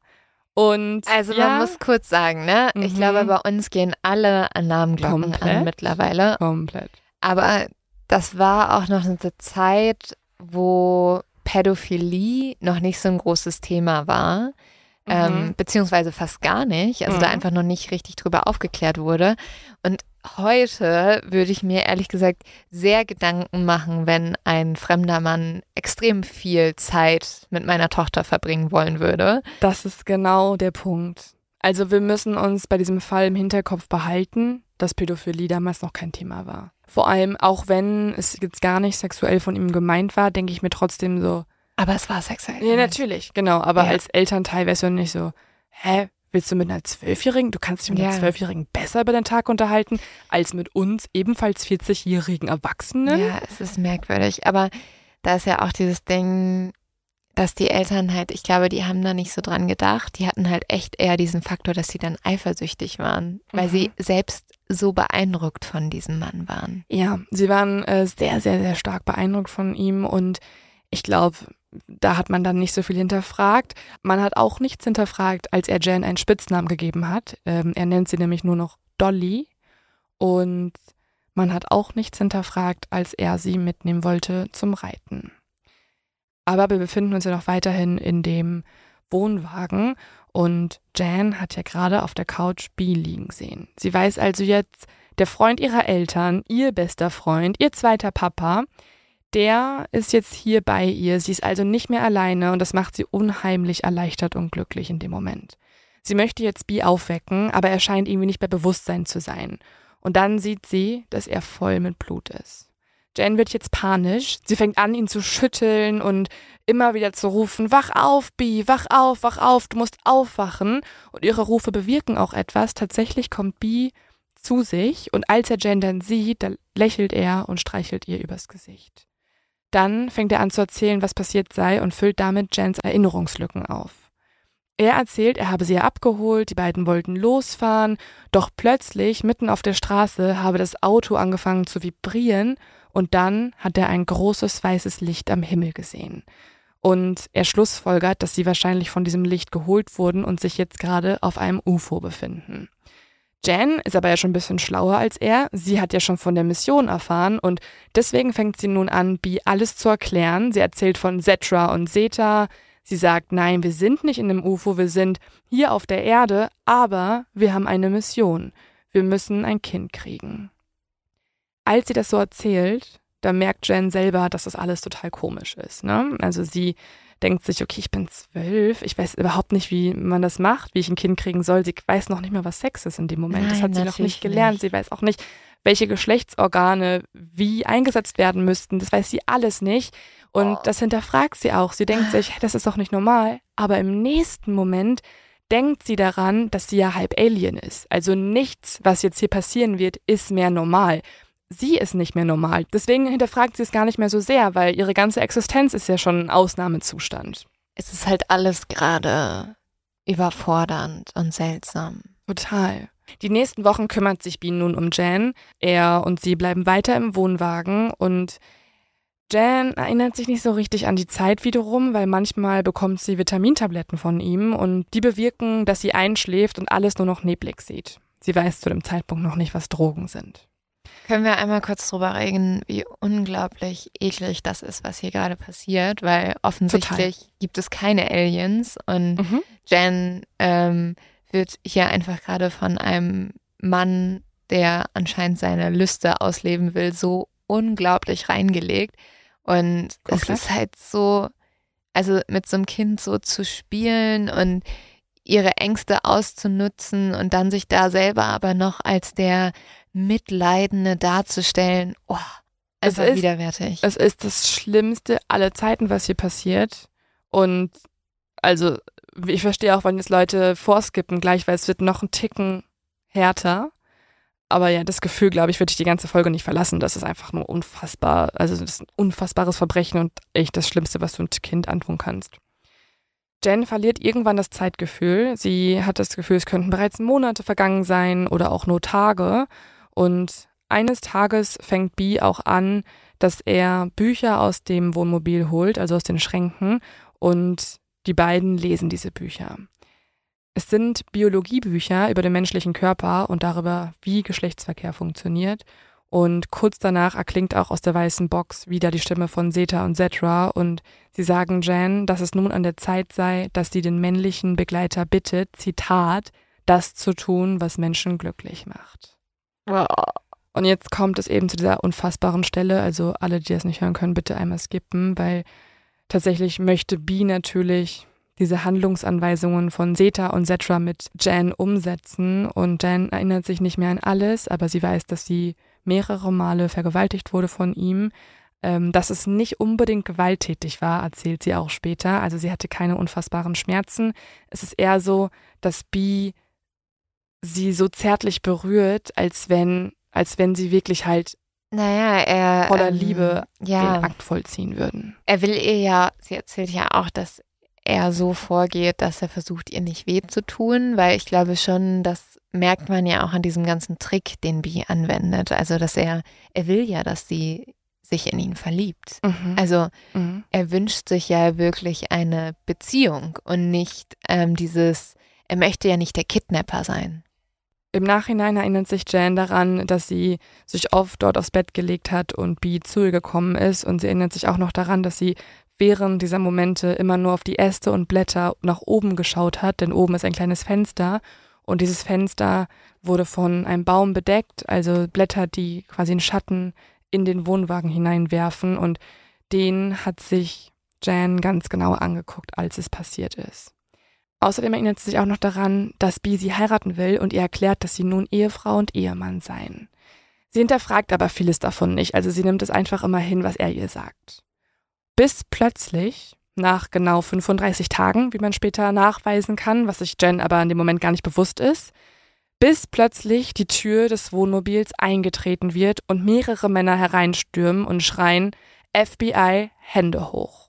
Und also ja, man muss kurz sagen, ne? Ich Mhm. glaube, bei uns gehen alle Alarmglocken an Komplett. mittlerweile. komplett. Aber das war auch noch eine Zeit, wo Pädophilie noch nicht so ein großes Thema war. Ähm, Mhm. beziehungsweise fast gar nicht, also da Mhm. einfach noch nicht richtig drüber aufgeklärt wurde. Und heute würde ich mir ehrlich gesagt sehr Gedanken machen, wenn ein fremder Mann extrem viel Zeit mit meiner Tochter verbringen wollen würde. Das ist genau der Punkt. Also wir müssen uns bei diesem Fall im Hinterkopf behalten, dass Pädophilie damals noch kein Thema war. Vor allem, auch wenn es jetzt gar nicht sexuell von ihm gemeint war, denke ich mir trotzdem so, Aber es war sexuell. ja, natürlich, genau, aber Ja. als Elternteil wärst du nicht so, hä, willst du mit einer Zwölfjährigen, du kannst dich mit einer Ja. Zwölfjährigen besser über den Tag unterhalten, als mit uns ebenfalls 40-jährigen Erwachsenen? Ja, es ist merkwürdig. Aber da ist ja auch dieses Ding, dass die Eltern halt, ich glaube, die haben da nicht so dran gedacht. Die hatten halt echt eher diesen Faktor, dass sie dann eifersüchtig waren, weil Mhm. sie selbst so beeindruckt von diesem Mann waren. Ja, sie waren äh, sehr, sehr, sehr stark beeindruckt von ihm und ich glaube, da hat man dann nicht so viel hinterfragt. Man hat auch nichts hinterfragt, als er Jan einen Spitznamen gegeben hat. Ähm, er nennt sie nämlich nur noch Dolly und man hat auch nichts hinterfragt, als er sie mitnehmen wollte zum Reiten. Aber wir befinden uns ja noch weiterhin in dem Wohnwagen und Jan hat ja gerade auf der Couch B liegen sehen. Sie weiß also jetzt, der Freund ihrer Eltern, ihr bester Freund, ihr zweiter Papa, der ist jetzt hier bei ihr. Sie ist also nicht mehr alleine und das macht sie unheimlich erleichtert und glücklich in dem Moment. Sie möchte jetzt Bee aufwecken, aber er scheint irgendwie nicht bei Bewusstsein zu sein. Und dann sieht sie, dass er voll mit Blut ist. Jen wird jetzt panisch. Sie fängt an, ihn zu schütteln und immer wieder zu rufen, wach auf, Bee, wach auf, wach auf, du musst aufwachen. Und ihre Rufe bewirken auch etwas. Tatsächlich kommt Bee zu sich und als er Jen dann sieht, da lächelt er und streichelt ihr übers Gesicht. Dann fängt er an zu erzählen, was passiert sei und füllt damit Jens Erinnerungslücken auf. Er erzählt, er habe sie abgeholt, die beiden wollten losfahren, doch plötzlich, mitten auf der Straße, habe das Auto angefangen zu vibrieren und dann hat er ein großes weißes Licht am Himmel gesehen. Und er schlussfolgert, dass sie wahrscheinlich von diesem Licht geholt wurden und sich jetzt gerade auf einem UFO befinden. Jen ist aber ja schon ein bisschen schlauer als er. Sie hat ja schon von der Mission erfahren und deswegen fängt sie nun an, Bee alles zu erklären. Sie erzählt von Zetra und Zeta. Sie sagt, nein, wir sind nicht in einem UFO, wir sind hier auf der Erde, aber wir haben eine Mission. Wir müssen ein Kind kriegen. Als sie das so erzählt, da merkt Jen selber, dass das alles total komisch ist. Ne? Also sie denkt sich, okay, ich bin zwölf, ich weiß überhaupt nicht, wie man das macht, wie ich ein Kind kriegen soll. Sie weiß noch nicht mal, was Sex ist in dem Moment. das Nein, hat sie noch nicht gelernt. nicht. Sie weiß auch nicht, welche Geschlechtsorgane wie eingesetzt werden müssten. Das weiß sie alles nicht. Und Oh. das hinterfragt sie auch. Sie denkt sich, hey, das ist doch nicht normal. Aber im nächsten Moment denkt sie daran, dass sie ja halb Alien ist. Also nichts, was jetzt hier passieren wird, ist mehr normal. Sie ist nicht mehr normal. Deswegen hinterfragt sie es gar nicht mehr so sehr, weil ihre ganze Existenz ist ja schon ein Ausnahmezustand. Es ist halt alles gerade überfordernd und seltsam. Total. Die nächsten Wochen kümmert sich Bean nun um Jan. Er und sie bleiben weiter im Wohnwagen und Jan erinnert sich nicht so richtig an die Zeit wiederum, weil manchmal bekommt sie Vitamintabletten von ihm und die bewirken, dass sie einschläft und alles nur noch neblig sieht. sie weiß zu dem Zeitpunkt noch nicht, was Drogen sind. Können wir einmal kurz drüber reden, wie unglaublich eklig das ist, was hier gerade passiert, weil offensichtlich Total. gibt es keine Aliens und mhm. Jen ähm, wird hier einfach gerade von einem Mann, der anscheinend seine Lüste ausleben will, so unglaublich reingelegt. Und es ist halt so, also mit so einem Kind so zu spielen und ihre Ängste auszunutzen und dann sich da selber aber noch als der Mitleidende darzustellen, oh, einfach es ist, widerwärtig. Es ist das Schlimmste aller Zeiten, was hier passiert. Und also, ich verstehe auch, wenn jetzt Leute vorskippen gleich, weil es wird noch ein Ticken härter. Aber ja, das Gefühl, glaube ich, würde ich die ganze Folge nicht verlassen. Das ist einfach nur unfassbar, also das ist ein unfassbares Verbrechen und echt das Schlimmste, was du ein Kind antun kannst. Jen verliert irgendwann das Zeitgefühl. Sie hat das Gefühl, es könnten bereits Monate vergangen sein oder auch nur Tage. Und eines Tages fängt Bee auch an, dass er Bücher aus dem Wohnmobil holt, also aus den Schränken, und die beiden lesen diese Bücher. Es sind Biologiebücher über den menschlichen Körper und darüber, wie Geschlechtsverkehr funktioniert. Und kurz danach erklingt auch aus der weißen Box wieder die Stimme von Seta und Zetra und sie sagen Jan, dass es nun an der Zeit sei, dass sie den männlichen Begleiter bittet, Zitat, das zu tun, was Menschen glücklich macht. Und jetzt kommt es eben zu dieser unfassbaren Stelle, also alle, die das nicht hören können, bitte einmal skippen, weil tatsächlich möchte B natürlich diese Handlungsanweisungen von Seta und Zetra mit Jan umsetzen und Jan erinnert sich nicht mehr an alles, aber sie weiß, dass sie mehrere Male vergewaltigt wurde von ihm. Ähm, dass es nicht unbedingt gewalttätig war, erzählt sie auch später. Also sie hatte keine unfassbaren Schmerzen. Es ist eher so, dass Bee sie so zärtlich berührt, als wenn, als wenn sie wirklich halt naja, er voller ähm, Liebe ja, den Akt vollziehen würden. Er will ihr ja, sie erzählt ja auch, dass er so vorgeht, dass er versucht, ihr nicht weh zu tun, weil ich glaube schon, das merkt man ja auch an diesem ganzen Trick, den Bee anwendet. Also, dass er, er will ja, dass sie sich in ihn verliebt. Mhm. Also mhm. er wünscht sich ja wirklich eine Beziehung und nicht ähm, dieses, er möchte ja nicht der Kidnapper sein. Im Nachhinein erinnert sich Jan daran, dass sie sich oft dort aufs Bett gelegt hat und Bee zu ihr gekommen ist. Und sie erinnert sich auch noch daran, dass sie während dieser Momente immer nur auf die Äste und Blätter nach oben geschaut hat, denn oben ist ein kleines Fenster. Und dieses Fenster wurde von einem Baum bedeckt, also Blätter, die quasi einen Schatten in den Wohnwagen hineinwerfen. Und den hat sich Jan ganz genau angeguckt, als es passiert ist. Außerdem erinnert sie sich auch noch daran, dass Bee sie heiraten will und ihr erklärt, dass sie nun Ehefrau und Ehemann seien. Sie hinterfragt aber vieles davon nicht, also sie nimmt es einfach immer hin, was er ihr sagt bis plötzlich nach genau 35 Tagen, wie man später nachweisen kann, was sich Jen aber in dem Moment gar nicht bewusst ist, bis plötzlich die Tür des Wohnmobils eingetreten wird und mehrere Männer hereinstürmen und schreien FBI Hände hoch.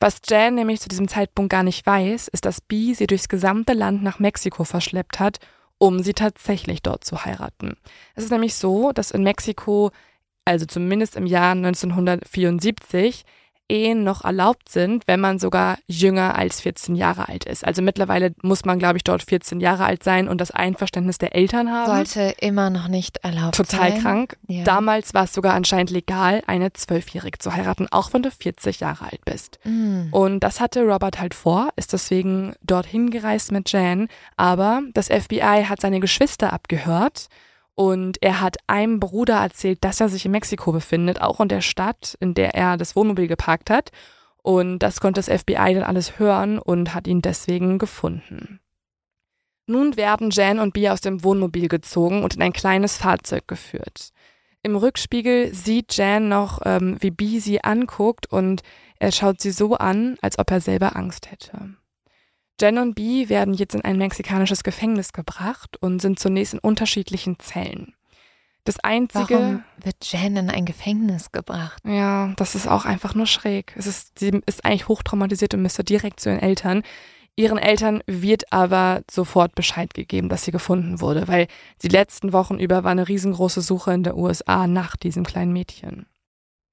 Was Jan nämlich zu diesem Zeitpunkt gar nicht weiß, ist, dass B sie durchs gesamte Land nach Mexiko verschleppt hat, um sie tatsächlich dort zu heiraten. Es ist nämlich so, dass in Mexiko, also zumindest im Jahr 1974, Ehen noch erlaubt sind, wenn man sogar jünger als 14 Jahre alt ist. Also mittlerweile muss man, glaube ich, dort 14 Jahre alt sein und das Einverständnis der Eltern haben. Sollte immer noch nicht erlaubt Total sein. krank. Ja. Damals war es sogar anscheinend legal, eine Zwölfjährige zu heiraten, auch wenn du 40 Jahre alt bist. Mhm. Und das hatte Robert halt vor, ist deswegen dorthin gereist mit Jan. Aber das FBI hat seine Geschwister abgehört und er hat einem Bruder erzählt, dass er sich in Mexiko befindet, auch in der Stadt, in der er das Wohnmobil geparkt hat. Und das konnte das FBI dann alles hören und hat ihn deswegen gefunden. Nun werden Jan und Bia aus dem Wohnmobil gezogen und in ein kleines Fahrzeug geführt. Im Rückspiegel sieht Jan noch, ähm, wie Bee sie anguckt und er schaut sie so an, als ob er selber Angst hätte. Jen und Bee werden jetzt in ein mexikanisches Gefängnis gebracht und sind zunächst in unterschiedlichen Zellen. Das einzige. Warum wird Jen in ein Gefängnis gebracht? Ja, das ist auch einfach nur schräg. Es ist, sie ist eigentlich hochtraumatisiert und müsste direkt zu ihren Eltern. Ihren Eltern wird aber sofort Bescheid gegeben, dass sie gefunden wurde, weil die letzten Wochen über war eine riesengroße Suche in der USA nach diesem kleinen Mädchen.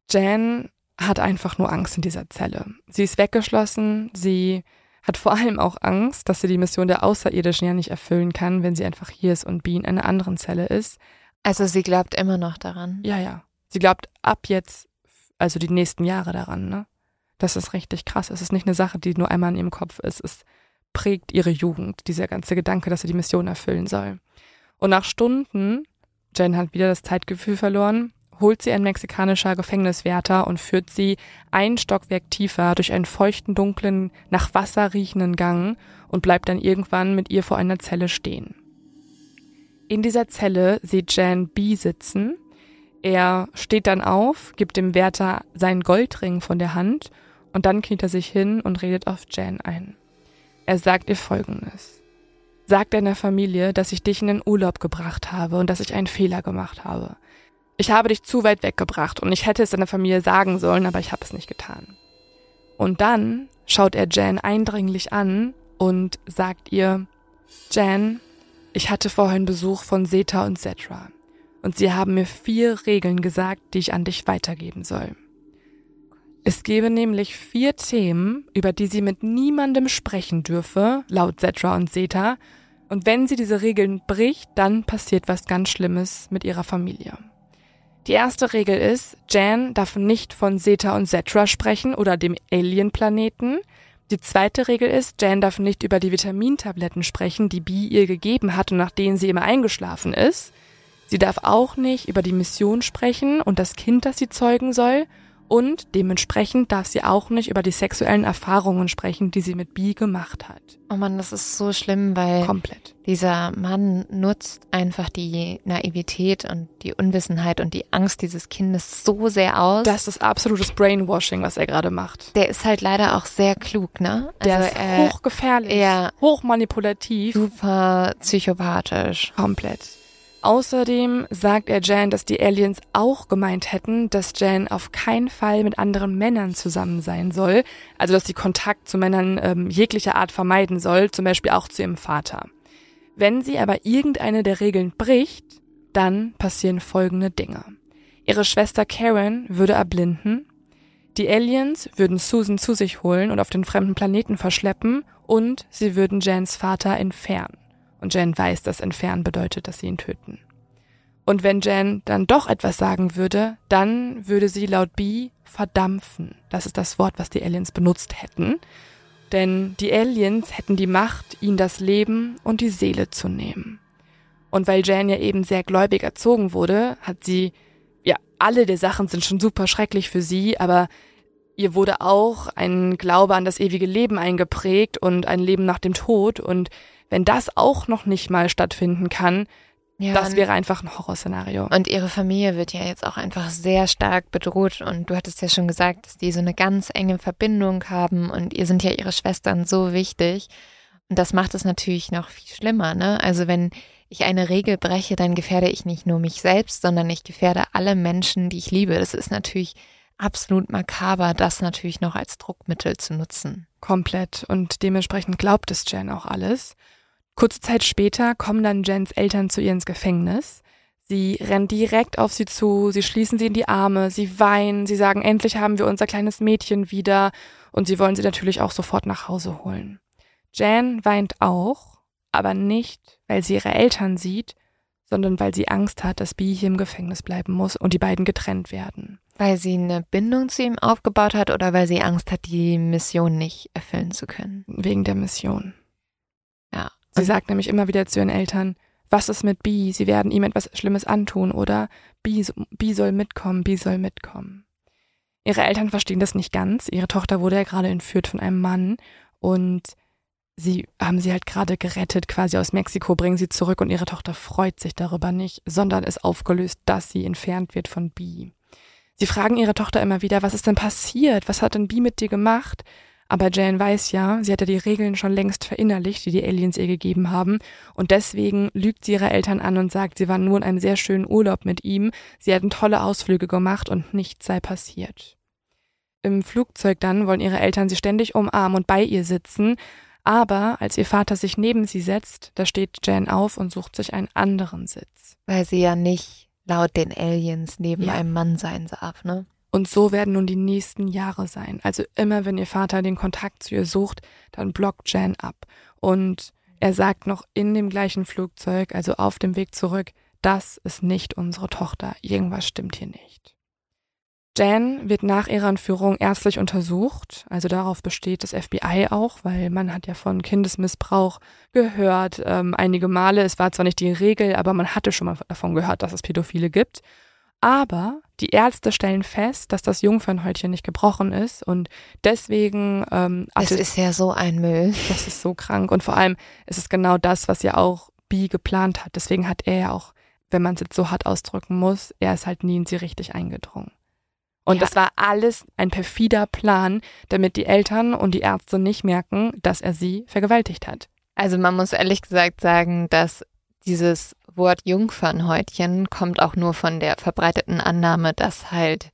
Jen hat einfach nur Angst in dieser Zelle. Sie ist weggeschlossen, sie hat vor allem auch Angst, dass sie die Mission der Außerirdischen ja nicht erfüllen kann, wenn sie einfach hier ist und Bean in einer anderen Zelle ist. Also sie glaubt immer noch daran. Ja, ja. Sie glaubt ab jetzt, also die nächsten Jahre daran, ne? Das ist richtig krass. Es ist nicht eine Sache, die nur einmal in ihrem Kopf ist. Es prägt ihre Jugend, dieser ganze Gedanke, dass sie die Mission erfüllen soll. Und nach Stunden, Jen hat wieder das Zeitgefühl verloren, holt sie ein mexikanischer Gefängniswärter und führt sie ein Stockwerk tiefer durch einen feuchten, dunklen, nach Wasser riechenden Gang und bleibt dann irgendwann mit ihr vor einer Zelle stehen. In dieser Zelle sieht Jan B sitzen. Er steht dann auf, gibt dem Wärter seinen Goldring von der Hand und dann kniet er sich hin und redet auf Jan ein. Er sagt ihr Folgendes. Sag deiner Familie, dass ich dich in den Urlaub gebracht habe und dass ich einen Fehler gemacht habe. Ich habe dich zu weit weggebracht und ich hätte es deiner Familie sagen sollen, aber ich habe es nicht getan. Und dann schaut er Jan eindringlich an und sagt ihr, Jan, ich hatte vorhin Besuch von Seta und Zetra und sie haben mir vier Regeln gesagt, die ich an dich weitergeben soll. Es gebe nämlich vier Themen, über die sie mit niemandem sprechen dürfe, laut Zetra und Seta, und wenn sie diese Regeln bricht, dann passiert was ganz Schlimmes mit ihrer Familie. Die erste Regel ist, Jan darf nicht von Zeta und Zetra sprechen oder dem Alien-Planeten. Die zweite Regel ist, Jan darf nicht über die Vitamintabletten sprechen, die Bee ihr gegeben hat und nach denen sie immer eingeschlafen ist. Sie darf auch nicht über die Mission sprechen und das Kind, das sie zeugen soll und dementsprechend darf sie auch nicht über die sexuellen Erfahrungen sprechen, die sie mit Bi gemacht hat. Oh man, das ist so schlimm, weil Komplett. dieser Mann nutzt einfach die Naivität und die Unwissenheit und die Angst dieses Kindes so sehr aus. Das ist absolutes Brainwashing, was er gerade macht. Der ist halt leider auch sehr klug, ne? Der also, ist äh, hochgefährlich, hochmanipulativ, super psychopathisch. Komplett. Außerdem sagt er Jan, dass die Aliens auch gemeint hätten, dass Jan auf keinen Fall mit anderen Männern zusammen sein soll, also dass sie Kontakt zu Männern ähm, jeglicher Art vermeiden soll, zum Beispiel auch zu ihrem Vater. Wenn sie aber irgendeine der Regeln bricht, dann passieren folgende Dinge. Ihre Schwester Karen würde erblinden, die Aliens würden Susan zu sich holen und auf den fremden Planeten verschleppen und sie würden Jans Vater entfernen. Und Jan weiß, dass entfernen bedeutet, dass sie ihn töten. Und wenn Jan dann doch etwas sagen würde, dann würde sie laut B verdampfen. Das ist das Wort, was die Aliens benutzt hätten. Denn die Aliens hätten die Macht, ihn das Leben und die Seele zu nehmen. Und weil Jan ja eben sehr gläubig erzogen wurde, hat sie, ja, alle der Sachen sind schon super schrecklich für sie, aber ihr wurde auch ein Glaube an das ewige Leben eingeprägt und ein Leben nach dem Tod und wenn das auch noch nicht mal stattfinden kann, ja, das wäre einfach ein Horrorszenario. Und ihre Familie wird ja jetzt auch einfach sehr stark bedroht. Und du hattest ja schon gesagt, dass die so eine ganz enge Verbindung haben und ihr sind ja ihre Schwestern so wichtig. Und das macht es natürlich noch viel schlimmer, ne? Also wenn ich eine Regel breche, dann gefährde ich nicht nur mich selbst, sondern ich gefährde alle Menschen, die ich liebe. Das ist natürlich absolut makaber, das natürlich noch als Druckmittel zu nutzen. Komplett. Und dementsprechend glaubt es Jen auch alles. Kurze Zeit später kommen dann Jens Eltern zu ihr ins Gefängnis. Sie rennen direkt auf sie zu, sie schließen sie in die Arme, sie weinen, sie sagen, endlich haben wir unser kleines Mädchen wieder und sie wollen sie natürlich auch sofort nach Hause holen. Jan weint auch, aber nicht, weil sie ihre Eltern sieht, sondern weil sie Angst hat, dass Bee hier im Gefängnis bleiben muss und die beiden getrennt werden. Weil sie eine Bindung zu ihm aufgebaut hat oder weil sie Angst hat, die Mission nicht erfüllen zu können? Wegen der Mission. Sie sagt nämlich immer wieder zu ihren Eltern, was ist mit Bi? Sie werden ihm etwas Schlimmes antun oder Bi, soll mitkommen, Bi soll mitkommen. Ihre Eltern verstehen das nicht ganz. Ihre Tochter wurde ja gerade entführt von einem Mann und sie haben sie halt gerade gerettet, quasi aus Mexiko, bringen sie zurück und ihre Tochter freut sich darüber nicht, sondern ist aufgelöst, dass sie entfernt wird von Bi. Sie fragen ihre Tochter immer wieder, was ist denn passiert? Was hat denn Bi mit dir gemacht? Aber Jan weiß ja, sie hat ja die Regeln schon längst verinnerlicht, die die Aliens ihr gegeben haben. Und deswegen lügt sie ihre Eltern an und sagt, sie waren nur in einem sehr schönen Urlaub mit ihm, sie hätten tolle Ausflüge gemacht und nichts sei passiert. Im Flugzeug dann wollen ihre Eltern sie ständig umarmen und bei ihr sitzen. Aber als ihr Vater sich neben sie setzt, da steht Jan auf und sucht sich einen anderen Sitz. Weil sie ja nicht laut den Aliens neben ja. einem Mann sein darf, ne? Und so werden nun die nächsten Jahre sein. Also immer, wenn ihr Vater den Kontakt zu ihr sucht, dann blockt Jan ab. Und er sagt noch in dem gleichen Flugzeug, also auf dem Weg zurück, das ist nicht unsere Tochter. Irgendwas stimmt hier nicht. Jan wird nach ihrer Entführung ärztlich untersucht, also darauf besteht das FBI auch, weil man hat ja von Kindesmissbrauch gehört, ähm, einige Male. Es war zwar nicht die Regel, aber man hatte schon mal davon gehört, dass es Pädophile gibt. Aber die Ärzte stellen fest, dass das Jungfernhäutchen nicht gebrochen ist und deswegen. Ähm, es ist ja so ein Müll. Das ist so krank und vor allem ist es genau das, was ja auch Bi geplant hat. Deswegen hat er ja auch, wenn man es jetzt so hart ausdrücken muss, er ist halt nie in sie richtig eingedrungen. Und ja. das war alles ein perfider Plan, damit die Eltern und die Ärzte nicht merken, dass er sie vergewaltigt hat. Also man muss ehrlich gesagt sagen, dass dieses Wort Jungfernhäutchen kommt auch nur von der verbreiteten Annahme, dass halt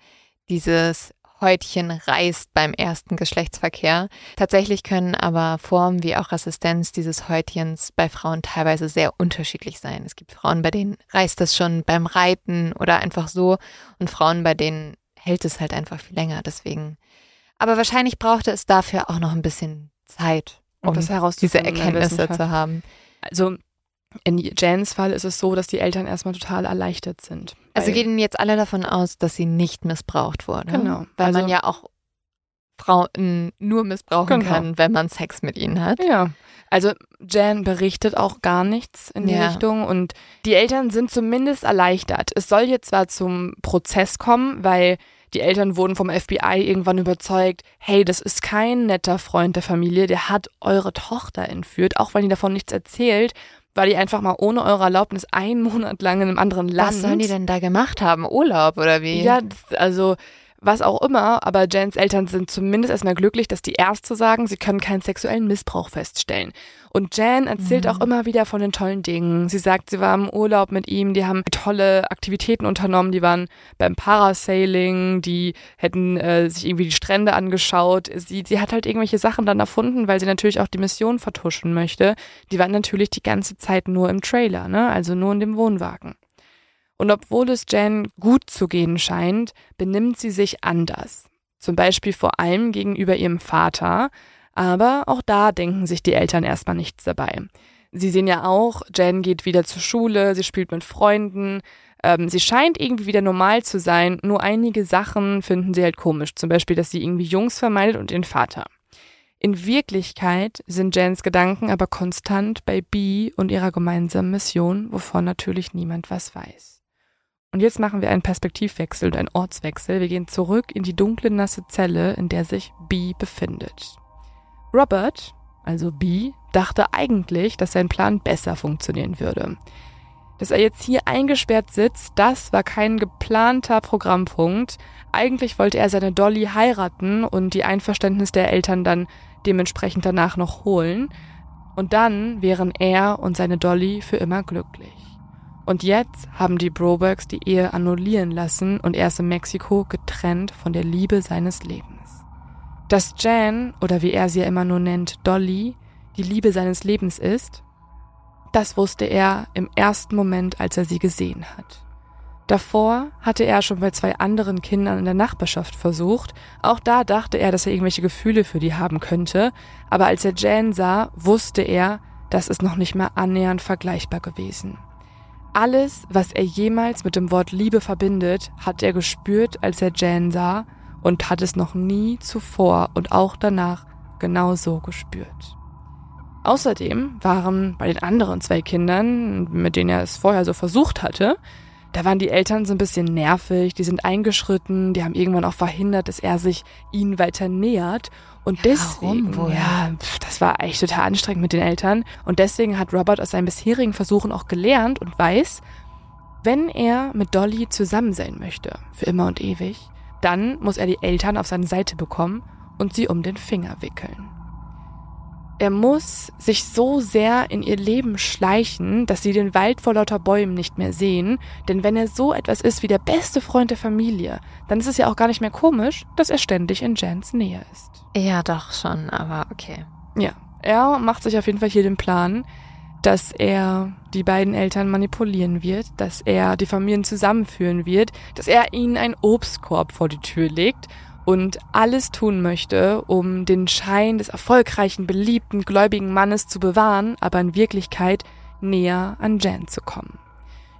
dieses Häutchen reißt beim ersten Geschlechtsverkehr. Tatsächlich können aber Formen wie auch Resistenz dieses Häutchens bei Frauen teilweise sehr unterschiedlich sein. Es gibt Frauen, bei denen reißt das schon beim Reiten oder einfach so und Frauen, bei denen hält es halt einfach viel länger. Deswegen. Aber wahrscheinlich brauchte es dafür auch noch ein bisschen Zeit, um das diese Erkenntnisse zu haben. Also in Jans Fall ist es so, dass die Eltern erstmal total erleichtert sind. Also gehen jetzt alle davon aus, dass sie nicht missbraucht wurde. Genau. Weil also, man ja auch Frauen nur missbrauchen genau. kann, wenn man Sex mit ihnen hat. Ja. Also Jan berichtet auch gar nichts in die ja. Richtung und die Eltern sind zumindest erleichtert. Es soll jetzt zwar zum Prozess kommen, weil die Eltern wurden vom FBI irgendwann überzeugt, hey, das ist kein netter Freund der Familie, der hat eure Tochter entführt, auch wenn die davon nichts erzählt, weil die einfach mal ohne eure Erlaubnis einen Monat lang in einem anderen Land. Was sollen die denn da gemacht haben? Urlaub oder wie? Ja, also was auch immer, aber Jans Eltern sind zumindest erstmal glücklich, dass die Ärzte sagen, sie können keinen sexuellen Missbrauch feststellen. Und Jan erzählt mhm. auch immer wieder von den tollen Dingen. Sie sagt, sie war im Urlaub mit ihm, die haben tolle Aktivitäten unternommen, die waren beim Parasailing, die hätten äh, sich irgendwie die Strände angeschaut. Sie, sie hat halt irgendwelche Sachen dann erfunden, weil sie natürlich auch die Mission vertuschen möchte. Die waren natürlich die ganze Zeit nur im Trailer, ne? also nur in dem Wohnwagen. Und obwohl es Jen gut zu gehen scheint, benimmt sie sich anders. Zum Beispiel vor allem gegenüber ihrem Vater, aber auch da denken sich die Eltern erstmal nichts dabei. Sie sehen ja auch, Jen geht wieder zur Schule, sie spielt mit Freunden, ähm, sie scheint irgendwie wieder normal zu sein, nur einige Sachen finden sie halt komisch, zum Beispiel, dass sie irgendwie Jungs vermeidet und den Vater. In Wirklichkeit sind Jens Gedanken aber konstant bei Bee und ihrer gemeinsamen Mission, wovon natürlich niemand was weiß. Und jetzt machen wir einen Perspektivwechsel und einen Ortswechsel. Wir gehen zurück in die dunkle, nasse Zelle, in der sich B befindet. Robert, also B, dachte eigentlich, dass sein Plan besser funktionieren würde. Dass er jetzt hier eingesperrt sitzt, das war kein geplanter Programmpunkt. Eigentlich wollte er seine Dolly heiraten und die Einverständnis der Eltern dann dementsprechend danach noch holen. Und dann wären er und seine Dolly für immer glücklich. Und jetzt haben die Brobergs die Ehe annullieren lassen und er ist in Mexiko getrennt von der Liebe seines Lebens. Dass Jan, oder wie er sie ja immer nur nennt, Dolly, die Liebe seines Lebens ist, das wusste er im ersten Moment, als er sie gesehen hat. Davor hatte er schon bei zwei anderen Kindern in der Nachbarschaft versucht. Auch da dachte er, dass er irgendwelche Gefühle für die haben könnte. Aber als er Jan sah, wusste er, das ist noch nicht mal annähernd vergleichbar gewesen. Alles, was er jemals mit dem Wort Liebe verbindet, hat er gespürt, als er Jan sah und hat es noch nie zuvor und auch danach genau so gespürt. Außerdem waren bei den anderen zwei Kindern, mit denen er es vorher so versucht hatte, da waren die Eltern so ein bisschen nervig, die sind eingeschritten, die haben irgendwann auch verhindert, dass er sich ihnen weiter nähert. Und ja, deswegen, warum ja, das war echt total anstrengend mit den Eltern. Und deswegen hat Robert aus seinen bisherigen Versuchen auch gelernt und weiß, wenn er mit Dolly zusammen sein möchte, für immer und ewig, dann muss er die Eltern auf seine Seite bekommen und sie um den Finger wickeln. Er muss sich so sehr in ihr Leben schleichen, dass sie den Wald vor lauter Bäumen nicht mehr sehen, denn wenn er so etwas ist wie der beste Freund der Familie, dann ist es ja auch gar nicht mehr komisch, dass er ständig in Jans Nähe ist. Ja, doch schon, aber okay. Ja, er macht sich auf jeden Fall hier den Plan, dass er die beiden Eltern manipulieren wird, dass er die Familien zusammenführen wird, dass er ihnen einen Obstkorb vor die Tür legt und alles tun möchte, um den Schein des erfolgreichen, beliebten, gläubigen Mannes zu bewahren, aber in Wirklichkeit näher an Jan zu kommen.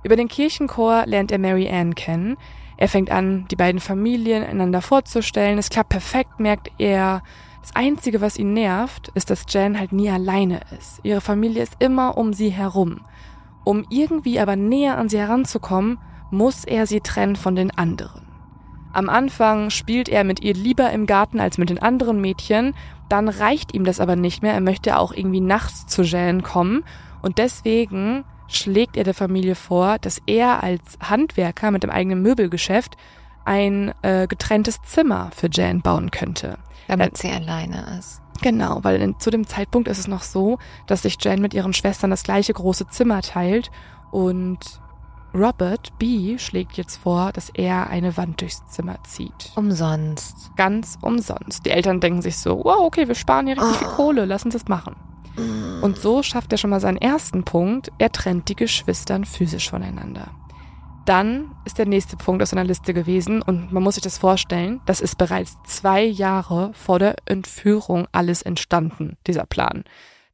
Über den Kirchenchor lernt er Mary Ann kennen. Er fängt an, die beiden Familien einander vorzustellen. Es klappt perfekt, merkt er. Das Einzige, was ihn nervt, ist, dass Jan halt nie alleine ist. Ihre Familie ist immer um sie herum. Um irgendwie aber näher an sie heranzukommen, muss er sie trennen von den anderen. Am Anfang spielt er mit ihr lieber im Garten als mit den anderen Mädchen, dann reicht ihm das aber nicht mehr, er möchte auch irgendwie nachts zu Jan kommen und deswegen schlägt er der Familie vor, dass er als Handwerker mit dem eigenen Möbelgeschäft ein äh, getrenntes Zimmer für Jan bauen könnte. Damit äh, sie alleine ist. Genau, weil in, zu dem Zeitpunkt ist es noch so, dass sich Jan mit ihren Schwestern das gleiche große Zimmer teilt und Robert B. schlägt jetzt vor, dass er eine Wand durchs Zimmer zieht. Umsonst. Ganz umsonst. Die Eltern denken sich so, wow, okay, wir sparen hier richtig oh. viel Kohle, lass uns das machen. Mm. Und so schafft er schon mal seinen ersten Punkt. Er trennt die Geschwistern physisch voneinander. Dann ist der nächste Punkt aus seiner Liste gewesen und man muss sich das vorstellen, das ist bereits zwei Jahre vor der Entführung alles entstanden, dieser Plan.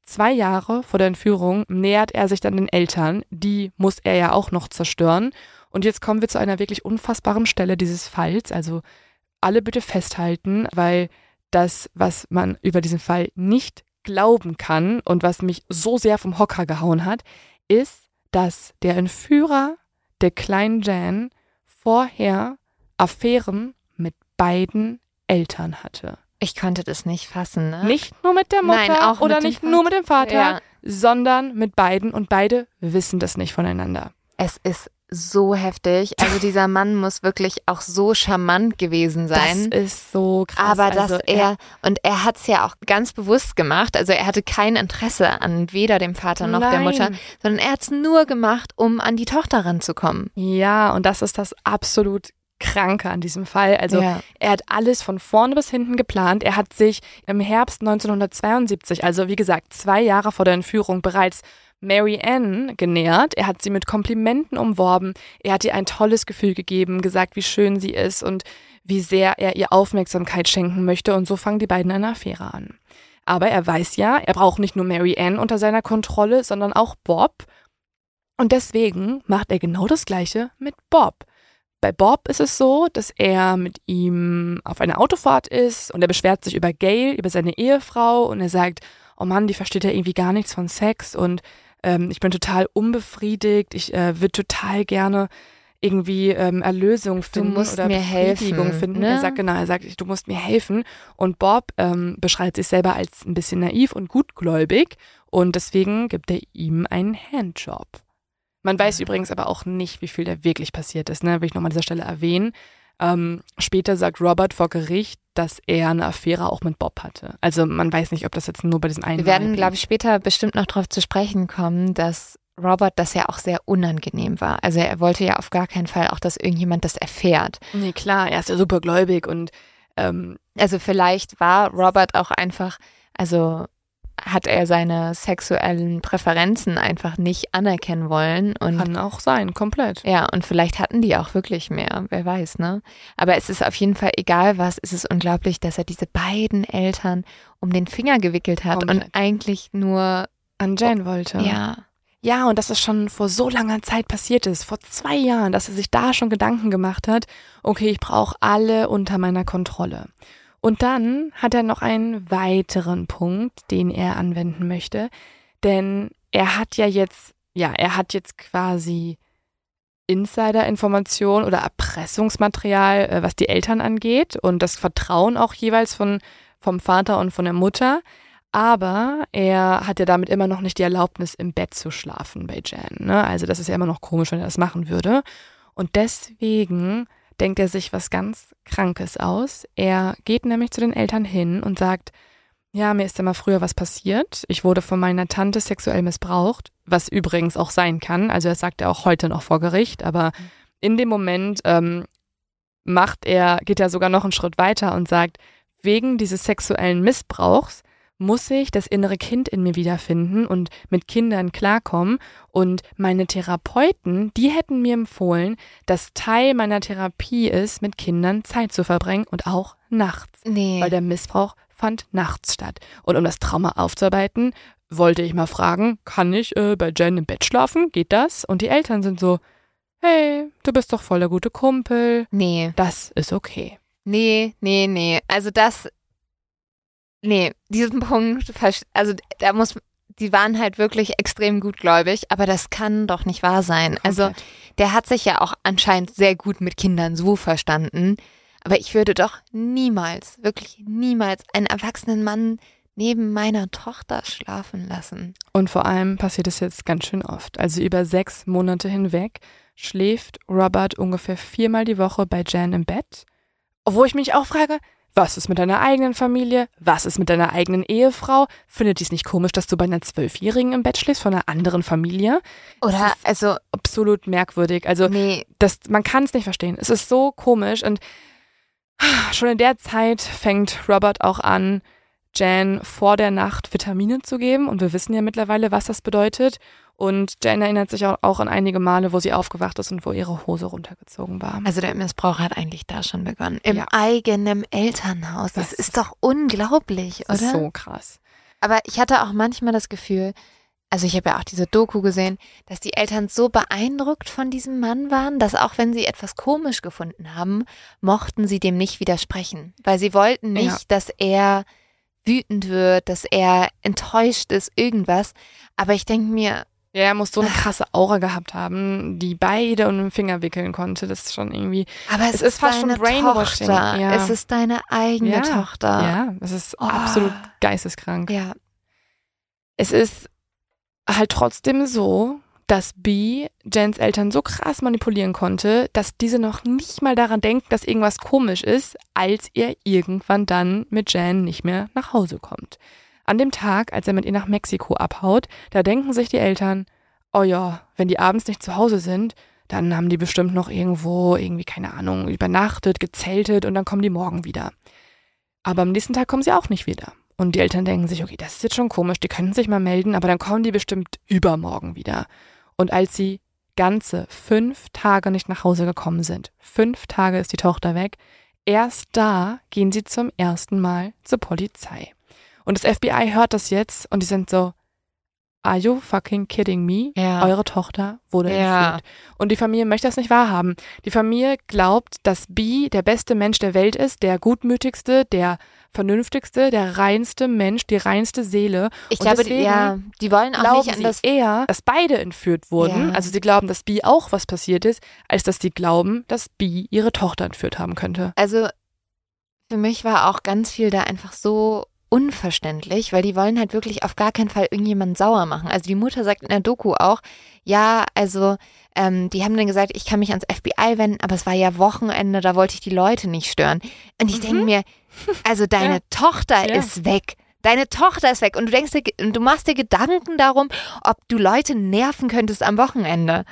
Zwei Jahre vor der Entführung nähert er sich dann den Eltern, die muss er ja auch noch zerstören. Und jetzt kommen wir zu einer wirklich unfassbaren Stelle dieses Falls. Also alle bitte festhalten, weil das, was man über diesen Fall nicht glauben kann und was mich so sehr vom Hocker gehauen hat, ist, dass der Entführer der kleinen Jan vorher Affären mit beiden Eltern hatte. Ich konnte das nicht fassen. Ne? Nicht nur mit der Mutter Nein, oder nicht nur mit dem Vater, ja. sondern mit beiden und beide wissen das nicht voneinander. Es ist so heftig. Also dieser Mann muss wirklich auch so charmant gewesen sein. Das ist so krass. Aber dass also, er, ja. und er hat es ja auch ganz bewusst gemacht, also er hatte kein Interesse an weder dem Vater noch Nein. der Mutter, sondern er hat es nur gemacht, um an die Tochter ranzukommen. Ja, und das ist das absolut Kranke an diesem Fall. Also ja. er hat alles von vorne bis hinten geplant. Er hat sich im Herbst 1972, also wie gesagt zwei Jahre vor der Entführung, bereits Mary Ann genährt. Er hat sie mit Komplimenten umworben. Er hat ihr ein tolles Gefühl gegeben, gesagt, wie schön sie ist und wie sehr er ihr Aufmerksamkeit schenken möchte. Und so fangen die beiden eine Affäre an. Aber er weiß ja, er braucht nicht nur Mary Ann unter seiner Kontrolle, sondern auch Bob. Und deswegen macht er genau das Gleiche mit Bob. Bei Bob ist es so, dass er mit ihm auf einer Autofahrt ist und er beschwert sich über Gail, über seine Ehefrau und er sagt, oh Mann, die versteht ja irgendwie gar nichts von Sex und ähm, ich bin total unbefriedigt, ich äh, würde total gerne irgendwie ähm, Erlösung finden oder mir Befriedigung helfen, finden. Ne? Er sagt genau, er sagt, du musst mir helfen. Und Bob ähm, beschreibt sich selber als ein bisschen naiv und gutgläubig und deswegen gibt er ihm einen Handjob. Man weiß übrigens aber auch nicht, wie viel da wirklich passiert ist, ne? will ich nochmal an dieser Stelle erwähnen. Ähm, später sagt Robert vor Gericht, dass er eine Affäre auch mit Bob hatte. Also man weiß nicht, ob das jetzt nur bei diesem einen. Wir werden, glaube ich, später bestimmt noch darauf zu sprechen kommen, dass Robert das ja auch sehr unangenehm war. Also er wollte ja auf gar keinen Fall auch, dass irgendjemand das erfährt. Nee, klar, er ist ja super gläubig und ähm, also vielleicht war Robert auch einfach, also hat er seine sexuellen Präferenzen einfach nicht anerkennen wollen. Und Kann auch sein, komplett. Ja, und vielleicht hatten die auch wirklich mehr, wer weiß, ne? Aber es ist auf jeden Fall egal was, es ist unglaublich, dass er diese beiden Eltern um den Finger gewickelt hat komplett. und eigentlich nur an Jane wollte. Ja. Ja, und dass es schon vor so langer Zeit passiert ist, vor zwei Jahren, dass er sich da schon Gedanken gemacht hat, okay, ich brauche alle unter meiner Kontrolle. Und dann hat er noch einen weiteren Punkt, den er anwenden möchte, denn er hat ja jetzt, ja, er hat jetzt quasi Insider-Information oder Erpressungsmaterial, äh, was die Eltern angeht und das Vertrauen auch jeweils von, vom Vater und von der Mutter. Aber er hat ja damit immer noch nicht die Erlaubnis, im Bett zu schlafen bei Jan. Ne? Also das ist ja immer noch komisch, wenn er das machen würde. Und deswegen denkt er sich was ganz Krankes aus. Er geht nämlich zu den Eltern hin und sagt, ja, mir ist ja mal früher was passiert. Ich wurde von meiner Tante sexuell missbraucht, was übrigens auch sein kann. Also er sagt er auch heute noch vor Gericht, aber in dem Moment ähm, macht er, geht er sogar noch einen Schritt weiter und sagt, wegen dieses sexuellen Missbrauchs muss ich das innere Kind in mir wiederfinden und mit Kindern klarkommen. Und meine Therapeuten, die hätten mir empfohlen, dass Teil meiner Therapie ist, mit Kindern Zeit zu verbringen und auch nachts. Nee. Weil der Missbrauch fand nachts statt. Und um das Trauma aufzuarbeiten, wollte ich mal fragen, kann ich äh, bei Jen im Bett schlafen? Geht das? Und die Eltern sind so, hey, du bist doch voll der gute Kumpel. Nee. Das ist okay. Nee, nee, nee. Also das, nee, diesen Punkt, also da muss, die waren halt wirklich extrem gutgläubig, aber das kann doch nicht wahr sein. Also Komplett. der hat sich ja auch anscheinend sehr gut mit Kindern so verstanden. Aber ich würde doch niemals, wirklich niemals einen erwachsenen Mann neben meiner Tochter schlafen lassen. Und vor allem passiert es jetzt ganz schön oft. Also über sechs Monate hinweg schläft Robert ungefähr viermal die Woche bei Jan im Bett. Wo ich mich auch frage, was ist mit deiner eigenen Familie? Was ist mit deiner eigenen Ehefrau? Findet die es nicht komisch, dass du bei einer Zwölfjährigen im Bett schläfst von einer anderen Familie? Oder, also, Absolut merkwürdig. Also nee, das, man kann es nicht verstehen. Es ist so komisch und schon in der Zeit fängt Robert auch an, Jan vor der Nacht Vitamine zu geben und wir wissen ja mittlerweile, was das bedeutet. Und Jan erinnert sich auch, an einige Male, wo sie aufgewacht ist und wo ihre Hose runtergezogen war. also der Missbrauch hat eigentlich da schon begonnen. Im Ja. eigenen Elternhaus. Das, Das ist ist- doch unglaublich, Das oder? ist so krass. Aber ich hatte auch manchmal das Gefühl, also ich habe ja auch diese Doku gesehen, dass die Eltern so beeindruckt von diesem Mann waren, dass auch wenn sie etwas komisch gefunden haben, mochten sie dem nicht widersprechen, weil sie wollten nicht, Ja. dass er wütend wird, dass er enttäuscht ist, irgendwas. Aber ich denke mir, Ja, er muss so eine krasse Aura gehabt haben, die beide um den Finger wickeln konnte. Das ist schon irgendwie. aber es, Es ist fast schon Brainwashing, Tochter. ja. Es ist deine eigene Ja, Tochter. Ja, das ist Oh. absolut geisteskrank. Ja. Es ist halt trotzdem so, dass B Jens Eltern so krass manipulieren konnte, dass diese noch nicht mal daran denken, dass irgendwas komisch ist, als er irgendwann dann mit Jan nicht mehr nach Hause kommt. An dem Tag, als er mit ihr nach Mexiko abhaut, da denken sich die Eltern, oh ja, wenn die abends nicht zu Hause sind, dann haben die bestimmt noch irgendwo, irgendwie, keine Ahnung, übernachtet, gezeltet und dann kommen die morgen wieder. Aber am nächsten Tag kommen sie auch nicht wieder. Und die Eltern denken sich, okay, das ist jetzt schon komisch, die können sich mal melden, aber dann kommen die bestimmt übermorgen wieder. Und als sie ganze fünf Tage nicht nach Hause gekommen sind, fünf Tage ist die Tochter weg, erst da gehen sie zum ersten Mal zur Polizei. Und das FBI hört das jetzt und die sind so, Are you fucking kidding me? Ja. Eure Tochter wurde Ja. entführt. Und die Familie möchte das nicht wahrhaben. Die Familie glaubt, dass B der beste Mensch der Welt ist, der gutmütigste, der vernünftigste, der reinste Mensch, die reinste Seele. Ich Und glaube, die, ja, die wollen auch nicht an sie das eher, dass beide entführt wurden. Ja. Also sie glauben, dass B auch was passiert ist, als dass sie glauben, dass B ihre Tochter entführt haben könnte. Also für mich war auch ganz viel da einfach so unverständlich, weil die wollen halt wirklich auf gar keinen Fall irgendjemanden sauer machen. Also die Mutter sagt in der Doku auch, ja, also ähm, die haben dann gesagt, ich kann mich ans FBI wenden, aber es war ja Wochenende, da wollte ich die Leute nicht stören. Und ich denke mir, also [laughs] deine Ja. Tochter Ja. ist weg. Deine Tochter ist weg und du denkst dir, du machst dir Gedanken darum, ob du Leute nerven könntest am Wochenende.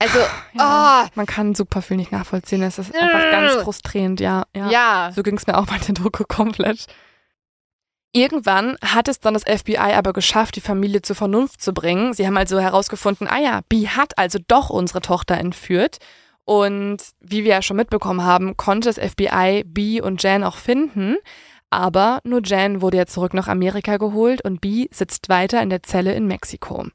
Also, Ja, Man kann super viel nicht nachvollziehen. Es ist [laughs] einfach ganz frustrierend, ja. oh, ja. ja. So ging es mir auch bei der Doku komplett. Irgendwann hat es dann das FBI aber geschafft, die Familie zur Vernunft zu bringen. Sie haben also herausgefunden, ah ja, B hat also doch unsere Tochter entführt. Und wie wir ja schon mitbekommen haben, konnte das FBI B und Jan auch finden. Aber nur Jan wurde ja zurück nach Amerika geholt und B sitzt weiter in der Zelle in Mexiko.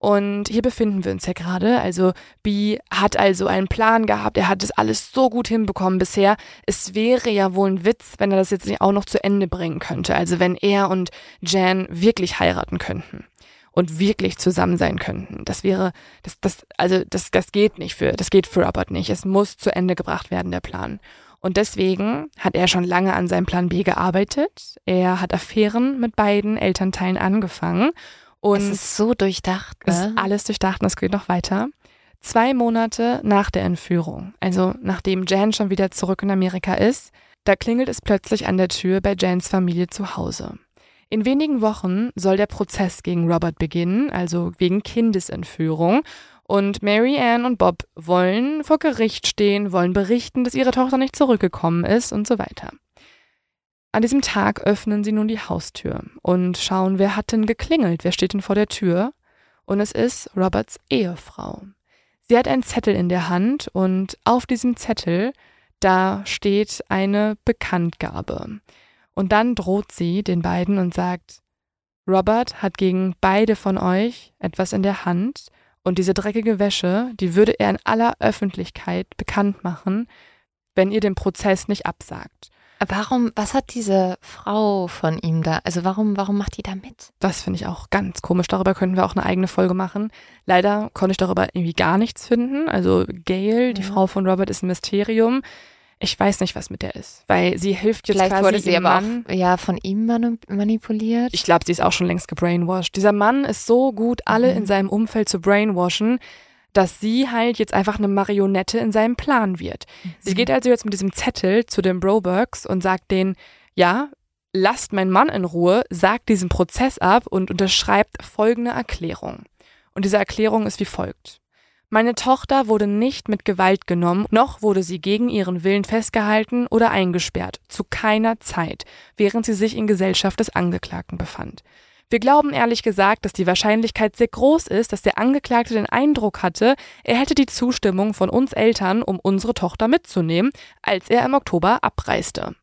Und hier befinden wir uns ja gerade. Also B hat also einen Plan gehabt. Er hat das alles so gut hinbekommen bisher. Es wäre ja wohl ein Witz, wenn er das jetzt nicht auch noch zu Ende bringen könnte. Also wenn er und Jan wirklich heiraten könnten und wirklich zusammen sein könnten. Das wäre, das, das, also das, das geht nicht für, das geht für Robert nicht. Es muss zu Ende gebracht werden, der Plan. Und deswegen hat er schon lange an seinem Plan B gearbeitet. Er hat Affären mit beiden Elternteilen angefangen. Und Es ist so durchdacht. Ne? ist alles durchdacht und es geht noch weiter. Zwei Monate nach der Entführung, also nachdem Jan schon wieder zurück in Amerika ist, da klingelt es plötzlich an der Tür bei Jans Familie zu Hause. In wenigen Wochen soll der Prozess gegen Robert beginnen, also wegen Kindesentführung. Und Mary Ann und Bob wollen vor Gericht stehen, wollen berichten, dass ihre Tochter nicht zurückgekommen ist und so weiter. An diesem Tag öffnen sie nun die Haustür und schauen, wer hat denn geklingelt, wer steht denn vor der Tür. Und es ist Roberts Ehefrau. Sie hat einen Zettel in der Hand und auf diesem Zettel, da steht eine Bekanntgabe. Und dann droht sie den beiden und sagt, Robert hat gegen beide von euch etwas in der Hand und diese dreckige Wäsche, die würde er in aller Öffentlichkeit bekannt machen, wenn ihr den Prozess nicht absagt. Warum, was hat diese Frau von ihm da? Also warum, warum macht die da mit? Das finde ich auch ganz komisch. Darüber könnten wir auch eine eigene Folge machen. Leider konnte ich darüber irgendwie gar nichts finden. Also Gail, die Frau von Robert, ist ein Mysterium. Ich weiß nicht, was mit der ist, weil sie hilft jetzt Vielleicht quasi wurde sie aber Mann. auch ja, von ihm manipuliert. Ich glaube, sie ist auch schon längst gebrainwashed. Dieser Mann ist so gut, alle Mhm. in seinem Umfeld zu brainwashen, dass sie halt jetzt einfach eine Marionette in seinem Plan wird. Sie geht also jetzt mit diesem Zettel zu den Brobergs und sagt denen, ja, lasst meinen Mann in Ruhe, sagt diesen Prozess ab und unterschreibt folgende Erklärung. Und diese Erklärung ist wie folgt. Meine Tochter wurde nicht mit Gewalt genommen, noch wurde sie gegen ihren Willen festgehalten oder eingesperrt, zu keiner Zeit, während sie sich in Gesellschaft des Angeklagten befand. Wir glauben ehrlich gesagt, dass die Wahrscheinlichkeit sehr groß ist, dass der Angeklagte den Eindruck hatte, er hätte die Zustimmung von uns Eltern, um unsere Tochter mitzunehmen, als er im Oktober abreiste.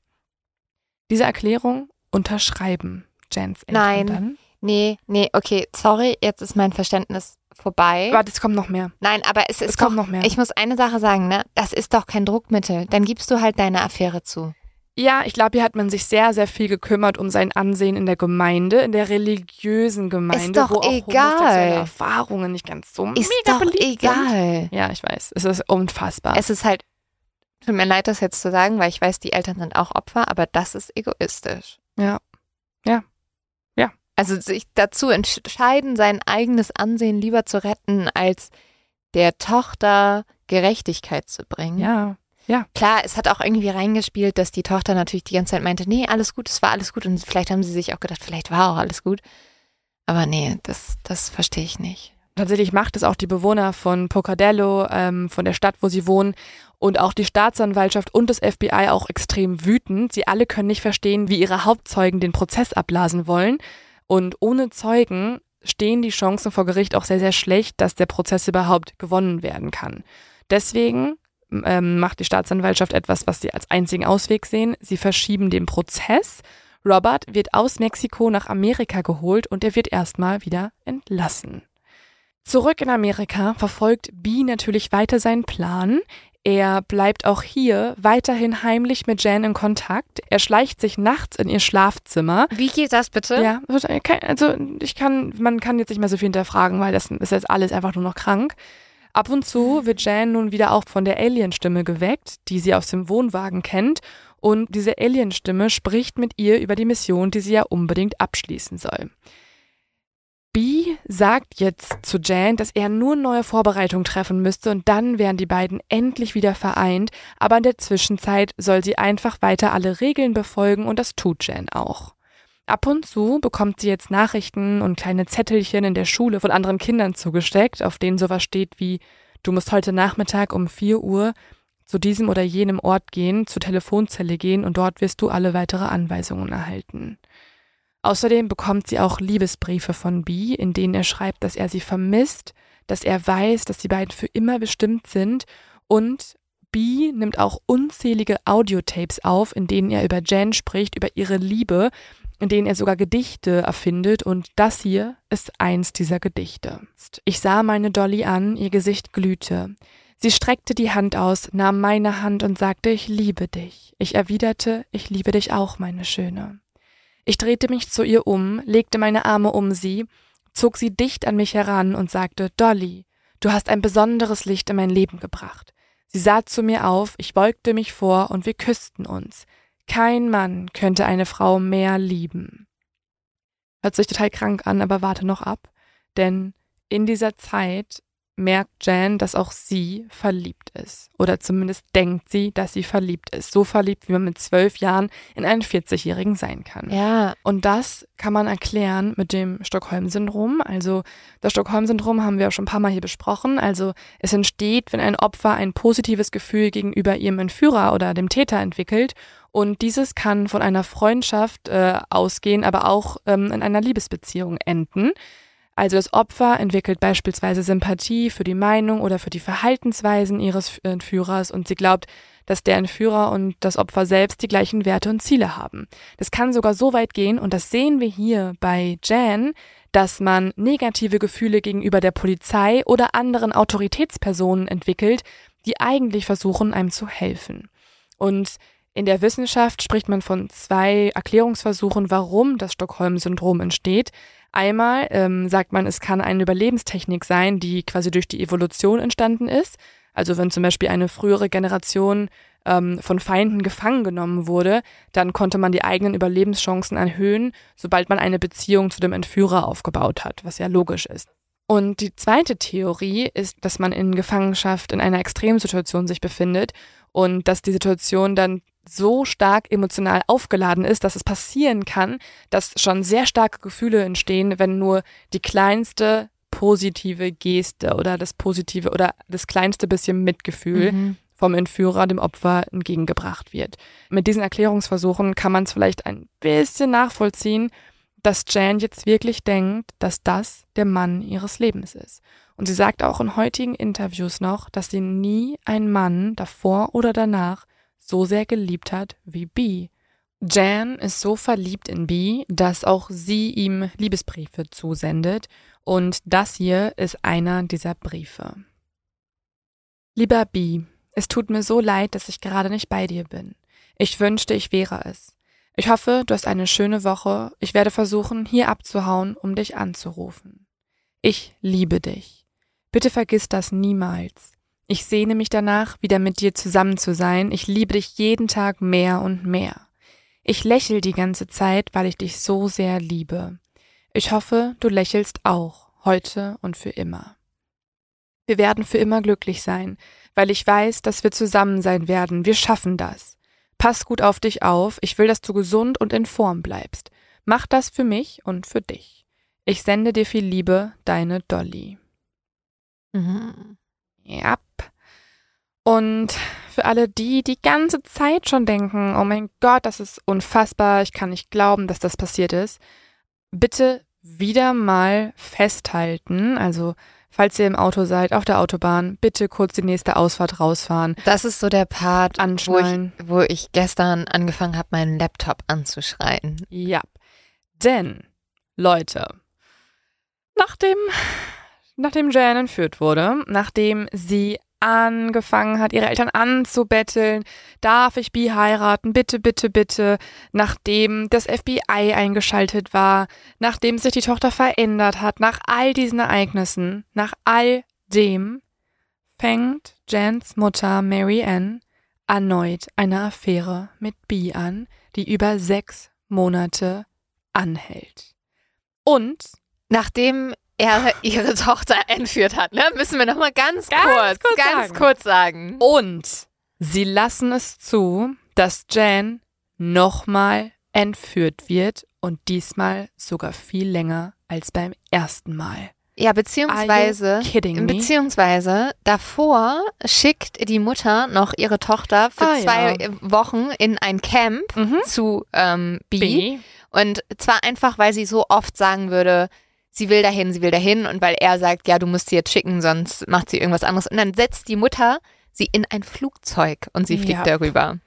Diese Erklärung unterschreiben Jans Eltern Nein. dann. Nee, nee, okay, sorry, jetzt ist mein Verständnis vorbei. Warte, es kommt noch mehr. Nein, aber es ist Es doch, kommt noch mehr. ich muss eine Sache sagen, ne? Das ist doch kein Druckmittel. Dann gibst du halt deine Affäre zu. Ja, ich glaube, hier hat man sich sehr, sehr viel gekümmert um sein Ansehen in der Gemeinde, in der religiösen Gemeinde, doch wo auch egal. Erfahrungen nicht ganz so Ist mega doch beliebt Sind. egal. Ja, ich weiß. Es ist unfassbar. Es ist halt, tut mir leid, das jetzt zu sagen, weil ich weiß, die Eltern sind auch Opfer, aber das ist egoistisch. ja. Also sich dazu entscheiden, sein eigenes Ansehen lieber zu retten, als der Tochter Gerechtigkeit zu bringen. Ja. Klar, es hat auch irgendwie reingespielt, dass die Tochter natürlich die ganze Zeit meinte, nee, alles gut, es war alles gut. Und vielleicht haben sie sich auch gedacht, vielleicht war auch alles gut. Aber nee, das, das verstehe ich nicht. Tatsächlich macht es auch die Bewohner von Pocatello, ähm, von der Stadt, wo sie wohnen, und auch die Staatsanwaltschaft und das FBI auch extrem wütend. Sie alle können nicht verstehen, wie ihre Hauptzeugen den Prozess abblasen wollen. Und ohne Zeugen stehen die Chancen vor Gericht auch sehr, sehr schlecht, dass der Prozess überhaupt gewonnen werden kann. Deswegen ähm, macht die Staatsanwaltschaft etwas, was sie als einzigen Ausweg sehen. Sie verschieben den Prozess. Robert wird aus Mexiko nach Amerika geholt und er wird erstmal wieder entlassen. Zurück in Amerika verfolgt B natürlich weiter seinen Plan. Er bleibt auch hier weiterhin heimlich mit Jan in Kontakt. Er schleicht sich nachts in ihr Schlafzimmer. Wie geht das bitte? Ja, also ich kann, man kann jetzt nicht mehr so viel hinterfragen, weil das ist jetzt alles einfach nur noch krank. Ab und zu wird Jan nun wieder auch von der Alienstimme geweckt, die sie aus dem Wohnwagen kennt. Und diese Alienstimme spricht mit ihr über die Mission, die sie ja unbedingt abschließen soll. B sagt jetzt zu Jan, dass er nur neue Vorbereitungen treffen müsste und dann wären die beiden endlich wieder vereint, aber in der Zwischenzeit soll sie einfach weiter alle Regeln befolgen und das tut Jan auch. Ab und zu bekommt sie jetzt Nachrichten und kleine Zettelchen in der Schule von anderen Kindern zugesteckt, auf denen sowas steht wie Du musst heute Nachmittag um 4 Uhr zu diesem oder jenem Ort gehen, zur Telefonzelle gehen und dort wirst du alle weitere Anweisungen erhalten. Außerdem bekommt sie auch Liebesbriefe von B, in denen er schreibt, dass er sie vermisst, dass er weiß, dass die beiden für immer bestimmt sind und B nimmt auch unzählige Audiotapes auf, in denen er über Jan spricht, über ihre Liebe, in denen er sogar Gedichte erfindet und das hier ist eins dieser Gedichte. Ich sah meine Dolly an, ihr Gesicht glühte. Sie streckte die Hand aus, nahm meine Hand und sagte, ich liebe dich. Ich erwiderte, ich liebe dich auch, meine Schöne. Ich drehte mich zu ihr um, legte meine Arme um sie, zog sie dicht an mich heran und sagte, Dolly, du hast ein besonderes Licht in mein Leben gebracht. Sie sah zu mir auf, ich beugte mich vor und wir küssten uns. Kein Mann könnte eine Frau mehr lieben. Hört sich total krank an, aber warte noch ab, denn in dieser Zeit merkt Jan, dass auch sie verliebt ist. Oder zumindest denkt sie, dass sie verliebt ist. So verliebt, wie man mit zwölf Jahren in einen 40-Jährigen sein kann. Ja, Und das kann man erklären mit dem Stockholm-Syndrom. Also das Stockholm-Syndrom haben wir auch schon ein paar Mal hier besprochen. Also es entsteht, wenn ein Opfer ein positives Gefühl gegenüber ihrem Entführer oder dem Täter entwickelt Und dieses kann von einer Freundschaft äh, ausgehen, aber auch ähm, in einer Liebesbeziehung enden. Also das Opfer entwickelt beispielsweise Sympathie für die Meinung oder für die Verhaltensweisen ihres Entführers und sie glaubt, dass der Entführer und das Opfer selbst die gleichen Werte und Ziele haben. Das kann sogar so weit gehen, und das sehen wir hier bei Jan, dass man negative Gefühle gegenüber der Polizei oder anderen Autoritätspersonen entwickelt, die eigentlich versuchen, einem zu helfen. Und in der Wissenschaft spricht man von zwei Erklärungsversuchen, warum das Stockholm-Syndrom entsteht. Einmal ähm, sagt man, es kann eine Überlebenstechnik sein, die quasi durch die Evolution entstanden ist. Also wenn zum Beispiel eine frühere Generation ähm, von Feinden gefangen genommen wurde, dann konnte man die eigenen Überlebenschancen erhöhen, sobald man eine Beziehung zu dem Entführer aufgebaut hat, was ja logisch ist. Und die zweite Theorie ist, dass man in Gefangenschaft in einer Extremsituation sich befindet und dass die Situation dann so stark emotional aufgeladen ist, dass es passieren kann, dass schon sehr starke Gefühle entstehen, wenn nur die kleinste positive Geste oder das positive oder das kleinste bisschen Mitgefühl mhm. vom Entführer dem Opfer entgegengebracht wird. Mit diesen Erklärungsversuchen kann man es vielleicht ein bisschen nachvollziehen, dass Jan jetzt wirklich denkt, dass das der Mann ihres Lebens ist. Und sie sagt auch in heutigen Interviews noch, dass sie nie einen Mann davor oder danach so sehr geliebt hat wie Bee. Jan ist so verliebt in Bee, dass auch sie ihm Liebesbriefe zusendet und das hier ist einer dieser Briefe. Lieber Bee, es tut mir so leid, dass ich gerade nicht bei dir bin. Ich wünschte, ich wäre es. Ich hoffe, du hast eine schöne Woche. Ich werde versuchen, hier abzuhauen, um dich anzurufen. Ich liebe dich. Bitte vergiss das niemals. Ich sehne mich danach, wieder mit dir zusammen zu sein. Ich liebe dich jeden Tag mehr und mehr. Ich lächel die ganze Zeit, weil ich dich so sehr liebe. Ich hoffe, du lächelst auch, heute und für immer. Wir werden für immer glücklich sein, weil ich weiß, dass wir zusammen sein werden. Wir schaffen das. Pass gut auf dich auf. Ich will, dass du gesund und in Form bleibst. Mach das für mich und für dich. Ich sende dir viel Liebe, deine Dolly. Mhm. Ja. Und für alle die, die ganze Zeit schon denken, oh mein Gott, das ist unfassbar, ich kann nicht glauben, dass das passiert ist, bitte wieder mal festhalten, also falls ihr im Auto seid, auf der Autobahn, bitte kurz die nächste Ausfahrt rausfahren. Das ist so der Part, wo ich, wo ich gestern angefangen habe, meinen Laptop anzuschreien. Ja, denn, Leute, nachdem nachdem Jan entführt wurde, nachdem sie angefangen hat, ihre Eltern anzubetteln, darf ich Bi heiraten, bitte, bitte, bitte, nachdem das FBI eingeschaltet war, nachdem sich die Tochter verändert hat, nach all diesen Ereignissen, nach all dem, fängt Jans Mutter Mary Ann erneut eine Affäre mit Bi an, die über sechs Monate anhält. Und nachdem er ihre Tochter entführt hat, ne? Müssen wir nochmal ganz, ganz kurz, kurz ganz sagen. kurz sagen. Und sie lassen es zu, dass Jan nochmal entführt wird und diesmal sogar viel länger als beim ersten Mal. Ja, beziehungsweise, beziehungsweise davor schickt die Mutter noch ihre Tochter für ah, zwei ja. Wochen in ein Camp mhm. zu ähm, B. B. Und zwar einfach, weil sie so oft sagen würde, sie will dahin, sie will dahin und weil er sagt, ja, du musst sie jetzt schicken, sonst macht sie irgendwas anderes. Und dann setzt die Mutter sie in ein Flugzeug und sie fliegt ja. darüber.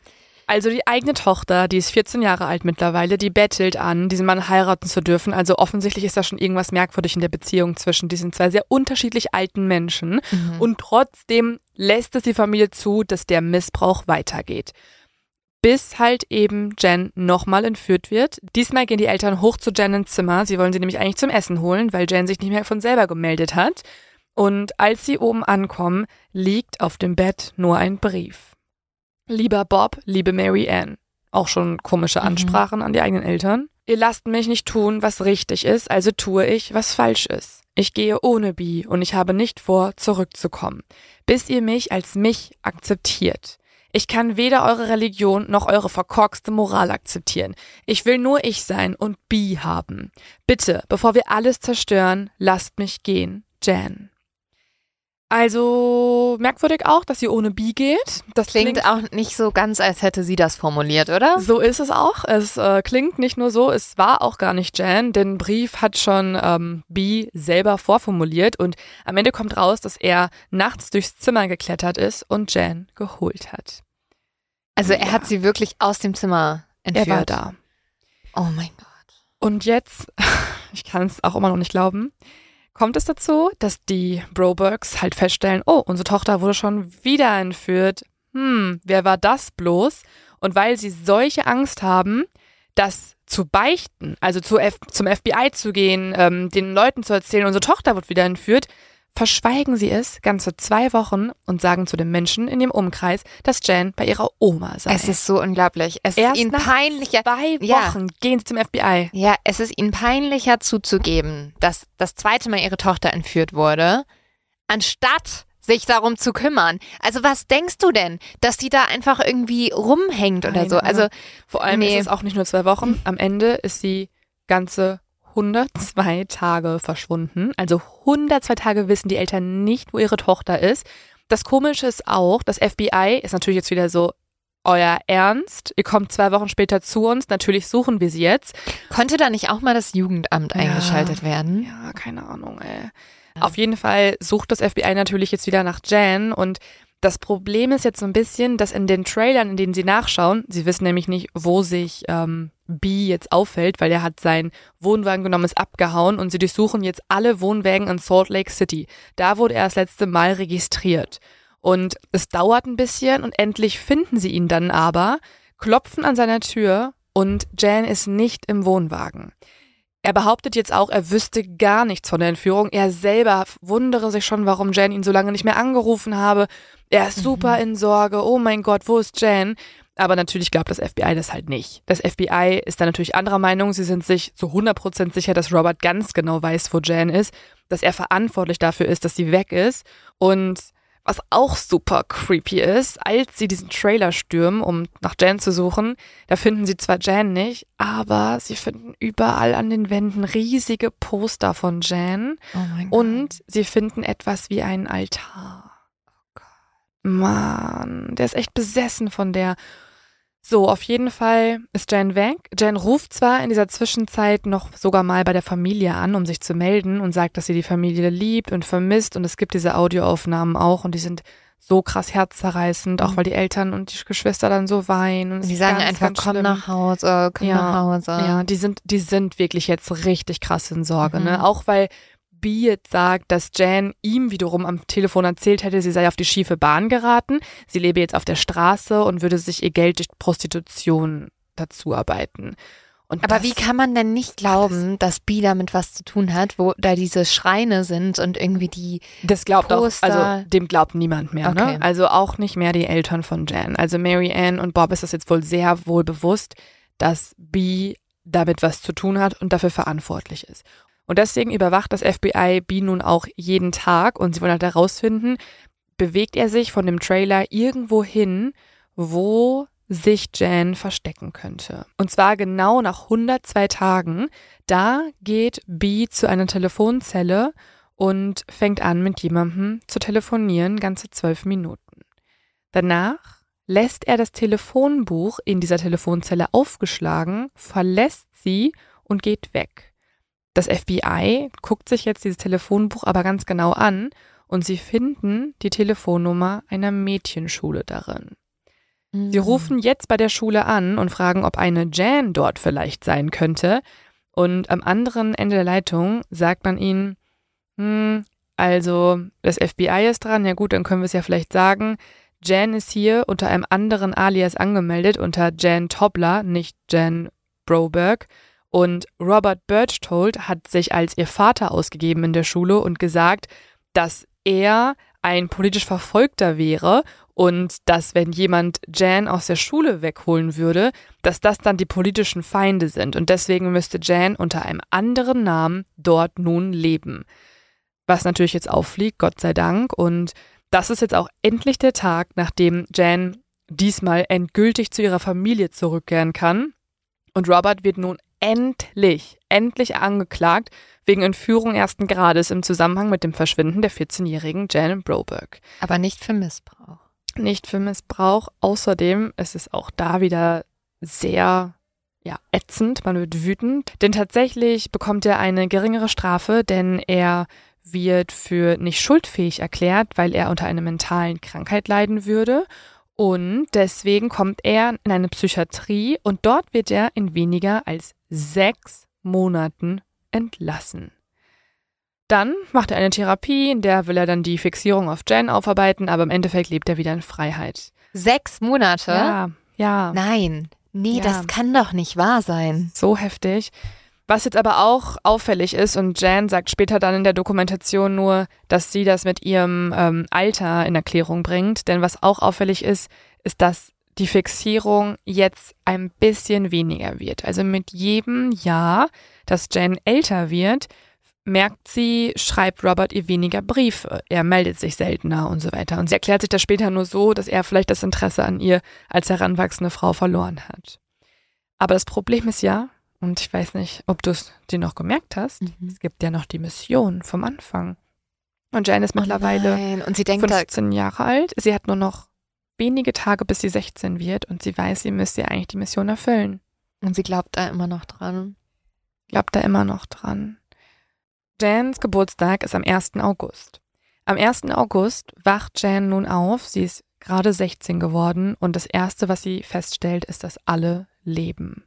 Also die eigene Tochter, die ist 14 Jahre alt mittlerweile, die bettelt an, diesen Mann heiraten zu dürfen. Also offensichtlich ist da schon irgendwas merkwürdig in der Beziehung zwischen diesen zwei sehr unterschiedlich alten Menschen. Mhm. Und trotzdem lässt es die Familie zu, dass der Missbrauch weitergeht bis halt eben Jen nochmal entführt wird. Diesmal gehen die Eltern hoch zu Jen ins Zimmer. Sie wollen sie nämlich eigentlich zum Essen holen, weil Jen sich nicht mehr von selber gemeldet hat. Und als sie oben ankommen, liegt auf dem Bett nur ein Brief. Lieber Bob, liebe Mary Ann. Auch schon komische mhm. Ansprachen mhm. an die eigenen Eltern. Ihr lasst mich nicht tun, was richtig ist, also tue ich, was falsch ist. Ich gehe ohne Bi und ich habe nicht vor, zurückzukommen, bis ihr mich als mich akzeptiert. Ich kann weder eure Religion noch eure verkorkste Moral akzeptieren. Ich will nur ich sein und Bi haben. Bitte, bevor wir alles zerstören, lasst mich gehen. Jan. Also merkwürdig auch, dass sie ohne B geht. Das klingt, klingt, auch nicht so ganz, als hätte sie das formuliert, oder? So ist es auch. Es äh, klingt nicht nur so, es war auch gar nicht Jan. Den Brief hat schon ähm, B selber vorformuliert und am Ende kommt raus, dass er nachts durchs Zimmer geklettert ist und Jan geholt hat. Also er ja. hat sie wirklich aus dem Zimmer entführt. Er war da. Oh mein Gott. Und jetzt, [laughs] ich kann es auch immer noch nicht glauben, kommt es dazu, dass die Brobergs halt feststellen, oh, unsere Tochter wurde schon wieder entführt. Hm, wer war das bloß? Und weil sie solche Angst haben, das zu beichten, also zu F zum FBI zu gehen, ähm, den Leuten zu erzählen, unsere Tochter wird wieder entführt, verschweigen sie es ganze zwei Wochen und sagen zu den Menschen in dem Umkreis, dass Jan bei ihrer Oma sei. Es ist so unglaublich. Es Erst ist ihnen peinlicher. Zwei Wochen ja. gehen sie zum FBI. Ja, es ist ihnen peinlicher zuzugeben, dass das zweite Mal ihre Tochter entführt wurde, anstatt sich darum zu kümmern. Also was denkst du denn, dass die da einfach irgendwie rumhängt oder Nein, so? Also vor allem nee. ist es auch nicht nur zwei Wochen. Am Ende ist sie ganze 102 Tage verschwunden. Also 102 Tage wissen die Eltern nicht, wo ihre Tochter ist. Das Komische ist auch, das FBI ist natürlich jetzt wieder so, euer Ernst? Ihr kommt zwei Wochen später zu uns, natürlich suchen wir sie jetzt. Konnte da nicht auch mal das Jugendamt ja, eingeschaltet werden? Ja, keine Ahnung, ey. Ja. Auf jeden Fall sucht das FBI natürlich jetzt wieder nach Jan und das Problem ist jetzt so ein bisschen, dass in den Trailern, in denen sie nachschauen, sie wissen nämlich nicht, wo sich ähm, B jetzt auffällt, weil er hat seinen Wohnwagen genommen, ist abgehauen und sie durchsuchen jetzt alle Wohnwagen in Salt Lake City. Da wurde er das letzte Mal registriert. Und es dauert ein bisschen und endlich finden sie ihn dann aber, klopfen an seiner Tür und Jan ist nicht im Wohnwagen. Er behauptet jetzt auch, er wüsste gar nichts von der Entführung. Er selber wundere sich schon, warum Jan ihn so lange nicht mehr angerufen habe. Er ist super mhm. in Sorge. Oh mein Gott, wo ist Jan? Aber natürlich glaubt das FBI das halt nicht. Das FBI ist da natürlich anderer Meinung. Sie sind sich zu 100% sicher, dass Robert ganz genau weiß, wo Jan ist, dass er verantwortlich dafür ist, dass sie weg ist. Und was auch super creepy ist, als sie diesen Trailer stürmen, um nach Jan zu suchen, da finden sie zwar Jan nicht, aber sie finden überall an den Wänden riesige Poster von Jan. Oh und sie finden etwas wie einen Altar. Oh Gott. Mann, der ist echt besessen von der. So, auf jeden Fall ist Jan weg. Jan ruft zwar in dieser Zwischenzeit noch sogar mal bei der Familie an, um sich zu melden und sagt, dass sie die Familie liebt und vermisst und es gibt diese Audioaufnahmen auch und die sind so krass herzzerreißend, auch mhm. weil die Eltern und die Geschwister dann so weinen. Und die sagen ganz, einfach, ganz komm nach Hause, komm ja, nach Hause. Ja, die sind, die sind wirklich jetzt richtig krass in Sorge, ne? mhm. ne? Auch weil Beat sagt, dass Jan ihm wiederum am Telefon erzählt hätte, sie sei auf die schiefe Bahn geraten, sie lebe jetzt auf der Straße und würde sich ihr Geld durch Prostitution dazu arbeiten. Und Aber wie kann man denn nicht glauben, dass B damit was zu tun hat, wo da diese Schreine sind und irgendwie die Das glaubt Poster. auch, also dem glaubt niemand mehr, ne? okay. ne? Also auch nicht mehr die Eltern von Jan. Also Mary Ann und Bob ist das jetzt wohl sehr wohl bewusst, dass B damit was zu tun hat und dafür verantwortlich ist. Und deswegen überwacht das FBI B nun auch jeden Tag und sie wollen halt herausfinden, bewegt er sich von dem Trailer irgendwo hin, wo sich Jan verstecken könnte. Und zwar genau nach 102 Tagen. Da geht B zu einer Telefonzelle und fängt an, mit jemandem zu telefonieren, ganze zwölf Minuten. Danach lässt er das Telefonbuch in dieser Telefonzelle aufgeschlagen, verlässt sie und geht weg. Das FBI guckt sich jetzt dieses Telefonbuch aber ganz genau an und sie finden die Telefonnummer einer Mädchenschule darin. Mhm. Sie rufen jetzt bei der Schule an und fragen, ob eine Jan dort vielleicht sein könnte. Und am anderen Ende der Leitung sagt man ihnen, hm, also das FBI ist dran, ja gut, dann können wir es ja vielleicht sagen. Jan ist hier unter einem anderen Alias angemeldet, unter Jan Tobler, nicht Jan Broberg. Und Robert Berchtold hat sich als ihr Vater ausgegeben in der Schule und gesagt, dass er ein politisch Verfolgter wäre und dass wenn jemand Jan aus der Schule wegholen würde, dass das dann die politischen Feinde sind. Und deswegen müsste Jan unter einem anderen Namen dort nun leben. Was natürlich jetzt auffliegt, Gott sei Dank. Und das ist jetzt auch endlich der Tag, nachdem Jan diesmal endgültig zu ihrer Familie zurückkehren kann. Und Robert wird nun endlich, endlich angeklagt wegen Entführung ersten Grades im Zusammenhang mit dem Verschwinden der 14-jährigen Jan Broberg. Aber nicht für Missbrauch. Nicht für Missbrauch. Außerdem ist es auch da wieder sehr ja, ätzend, man wird wütend, denn tatsächlich bekommt er eine geringere Strafe, denn er wird für nicht schuldfähig erklärt, weil er unter einer mentalen Krankheit leiden würde und deswegen kommt er in eine Psychiatrie und dort wird er in weniger als sechs Monaten entlassen. Dann macht er eine Therapie, in der will er dann die Fixierung auf Jen aufarbeiten, aber im Endeffekt lebt er wieder in Freiheit. Sechs Monate? Ja, ja. Nein, nee, Ja. das kann doch nicht wahr sein. So heftig. Was jetzt aber auch auffällig ist, und Jan sagt später dann in der Dokumentation nur, dass sie das mit ihrem ähm, Alter in Erklärung bringt. Denn was auch auffällig ist, ist, dass die Fixierung jetzt ein bisschen weniger wird. Also mit jedem Jahr, dass Jan älter wird, merkt sie, schreibt Robert ihr weniger Briefe. Er meldet sich seltener und so weiter. Und sie erklärt sich das später nur so, dass er vielleicht das Interesse an ihr als heranwachsende Frau verloren hat. Aber das Problem ist ja, und ich weiß nicht, ob du es dir noch gemerkt hast, Mhm. es gibt ja noch die Mission vom Anfang. Und Jan ist mittlerweile Oh. Und sie denkt da, 15 Jahre alt. Sie hat nur noch wenige Tage, bis sie 16 wird und sie weiß, sie müsste ja eigentlich die Mission erfüllen. und sie glaubt da immer noch dran. Glaubt da immer noch dran. Jans Geburtstag ist am 1. August. Am 1. August wacht Jan nun auf. Sie ist gerade 16 geworden und das Erste, was sie feststellt, ist, dass alle leben.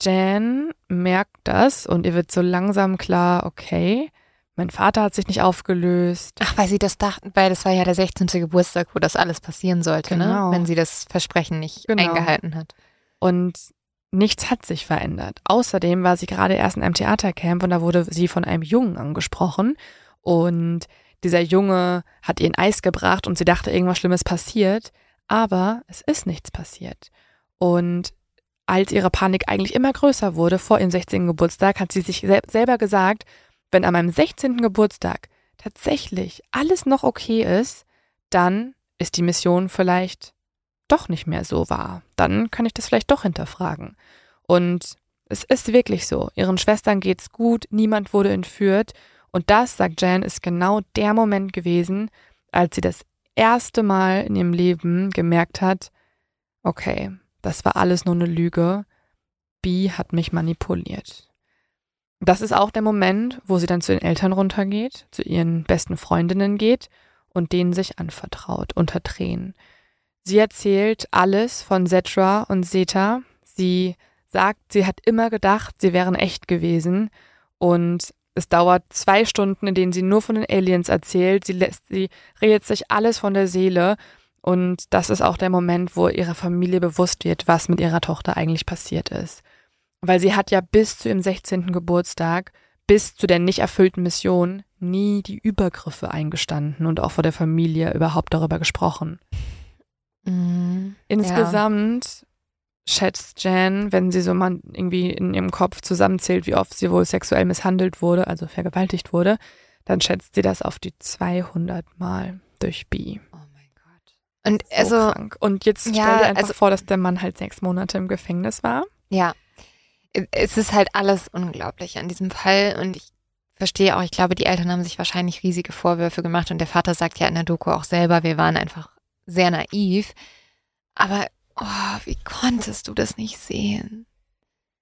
Jan merkt das und ihr wird so langsam klar, okay, mein Vater hat sich nicht aufgelöst. Ach, weil sie das dachten, weil das war ja der 16. Geburtstag, wo das alles passieren sollte, Genau. ne? Wenn sie das Versprechen nicht Genau. eingehalten hat. Und nichts hat sich verändert. Außerdem war sie gerade erst in einem Theatercamp und da wurde sie von einem Jungen angesprochen. Und dieser Junge hat ihr ein Eis gebracht und sie dachte, irgendwas Schlimmes passiert. Aber es ist nichts passiert. Und als ihre Panik eigentlich immer größer wurde vor ihrem 16. Geburtstag, hat sie sich sel selber gesagt, wenn an meinem 16. Geburtstag tatsächlich alles noch okay ist, dann ist die Mission vielleicht doch nicht mehr so wahr. Dann kann ich das vielleicht doch hinterfragen. Und es ist wirklich so. Ihren Schwestern geht's gut, niemand wurde entführt. Und das, sagt Jan, ist genau der Moment gewesen, als sie das erste Mal in ihrem Leben gemerkt hat, okay, das war alles nur eine Lüge. Bee hat mich manipuliert. Das ist auch der Moment, wo sie dann zu den Eltern runtergeht, zu ihren besten Freundinnen geht und denen sich anvertraut, unter Tränen. Sie erzählt alles von Zetra und Zeta. Sie sagt, sie hat immer gedacht, sie wären echt gewesen. Und es dauert zwei Stunden, in denen sie nur von den Aliens erzählt. Sie lässt, sie redet sich alles von der Seele. Und das ist auch der Moment, wo ihrer Familie bewusst wird, was mit ihrer Tochter eigentlich passiert ist. Weil sie hat ja bis zu ihrem 16. Geburtstag, bis zu der nicht erfüllten Mission, nie die Übergriffe eingestanden und auch vor der Familie überhaupt darüber gesprochen. Mhm. Insgesamt schätzt Jan, wenn sie so mal irgendwie in ihrem Kopf zusammenzählt, wie oft sie wohl sexuell misshandelt wurde, also vergewaltigt wurde, dann schätzt sie das auf die 200 Mal durch B. Oh mein Gott. Und So also, krank. Und jetzt Ja, stell dir einfach also- vor, dass der Mann halt sechs Monate im Gefängnis war. ja, es ist halt alles unglaublich an diesem Fall und ich verstehe auch, ich glaube, die Eltern haben sich wahrscheinlich riesige Vorwürfe gemacht und der Vater sagt ja in der Doku auch selber, wir waren einfach sehr naiv. Aber, oh, wie konntest du das nicht sehen?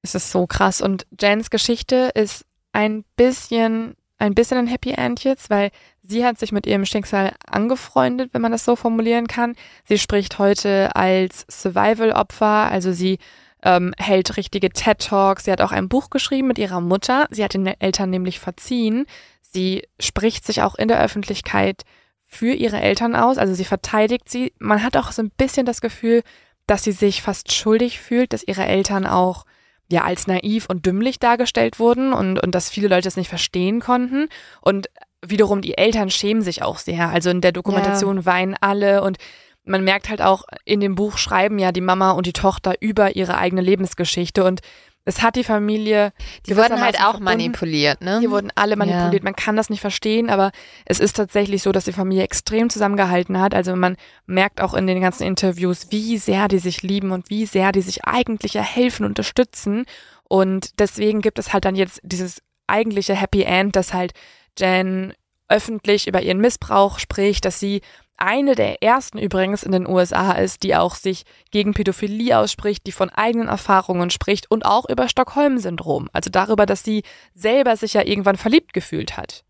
Es ist so krass. Und Jans Geschichte ist ein bisschen, ein bisschen ein Happy End jetzt, weil sie hat sich mit ihrem Schicksal angefreundet, wenn man das so formulieren kann. Sie spricht heute als Survival-Opfer, also sie ähm, hält richtige TED-Talks. Sie hat auch ein Buch geschrieben mit ihrer Mutter. Sie hat den Eltern nämlich verziehen. Sie spricht sich auch in der Öffentlichkeit für ihre Eltern aus, also sie verteidigt sie. Man hat auch so ein bisschen das Gefühl, dass sie sich fast schuldig fühlt, dass ihre Eltern auch ja als naiv und dümmlich dargestellt wurden und, und dass viele Leute es nicht verstehen konnten. Und wiederum die Eltern schämen sich auch sehr. Also in der Dokumentation weinen alle und man merkt halt auch, in dem Buch schreiben ja die Mama und die Tochter über ihre eigene Lebensgeschichte und es hat die Familie. Die wurden halt auch verbunden. manipuliert, ne? Hier wurden alle manipuliert. Ja. Man kann das nicht verstehen, aber es ist tatsächlich so, dass die Familie extrem zusammengehalten hat. Also man merkt auch in den ganzen Interviews, wie sehr die sich lieben und wie sehr die sich eigentlich helfen, unterstützen. Und deswegen gibt es halt dann jetzt dieses eigentliche Happy End, dass halt Jen öffentlich über ihren Missbrauch spricht, dass sie eine der ersten übrigens in den USA ist, die auch sich gegen Pädophilie ausspricht, die von eigenen Erfahrungen spricht und auch über Stockholm-Syndrom, also darüber, dass sie selber sich ja irgendwann verliebt gefühlt hat.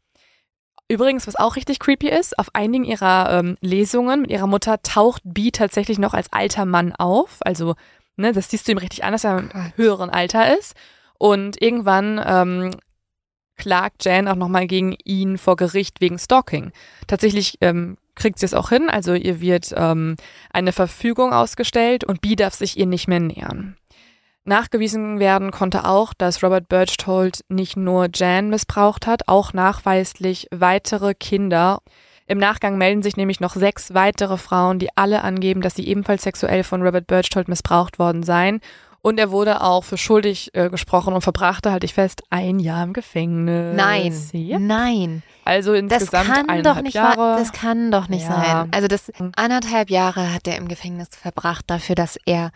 Übrigens, was auch richtig creepy ist, auf einigen ihrer ähm, Lesungen mit ihrer Mutter taucht Bee tatsächlich noch als alter Mann auf. Also, ne, das siehst du ihm richtig an, dass er im höheren Alter ist. Und irgendwann ähm, klagt Jan auch nochmal gegen ihn vor Gericht wegen Stalking. Tatsächlich ähm, kriegt sie es auch hin, also ihr wird ähm, eine Verfügung ausgestellt und Bee darf sich ihr nicht mehr nähern. Nachgewiesen werden konnte auch, dass Robert Birchtold nicht nur Jan missbraucht hat, auch nachweislich weitere Kinder. Im Nachgang melden sich nämlich noch sechs weitere Frauen, die alle angeben, dass sie ebenfalls sexuell von Robert Birchtold missbraucht worden seien. Und er wurde auch für schuldig äh, gesprochen und verbrachte, halte ich fest, ein Jahr im Gefängnis. Nein, Yep. nein. Also insgesamt das kann doch nicht Jahre. Das kann doch nicht Ja. sein. Also das anderthalb Jahre hat er im Gefängnis verbracht dafür, dass er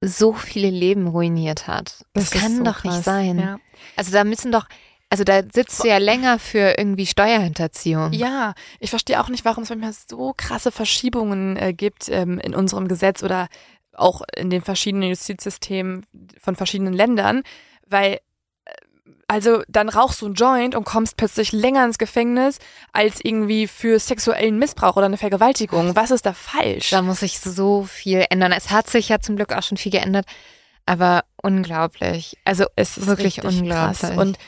so viele Leben ruiniert hat. Das, ist kann so doch nicht krass. sein. Ja. Also da müssen doch, also da sitzt du ja länger für irgendwie Steuerhinterziehung. Ja, ich verstehe auch nicht, warum es manchmal so krasse Verschiebungen äh, gibt ähm, in unserem Gesetz oder auch in den verschiedenen Justizsystemen von verschiedenen Ländern, weil äh, also dann rauchst du einen Joint und kommst plötzlich länger ins Gefängnis als irgendwie für sexuellen Missbrauch oder eine Vergewaltigung. Was ist da falsch? Da muss sich so viel ändern. Es hat sich ja zum Glück auch schon viel geändert, aber unglaublich. Also Es ist wirklich unglaublich. Krass. Und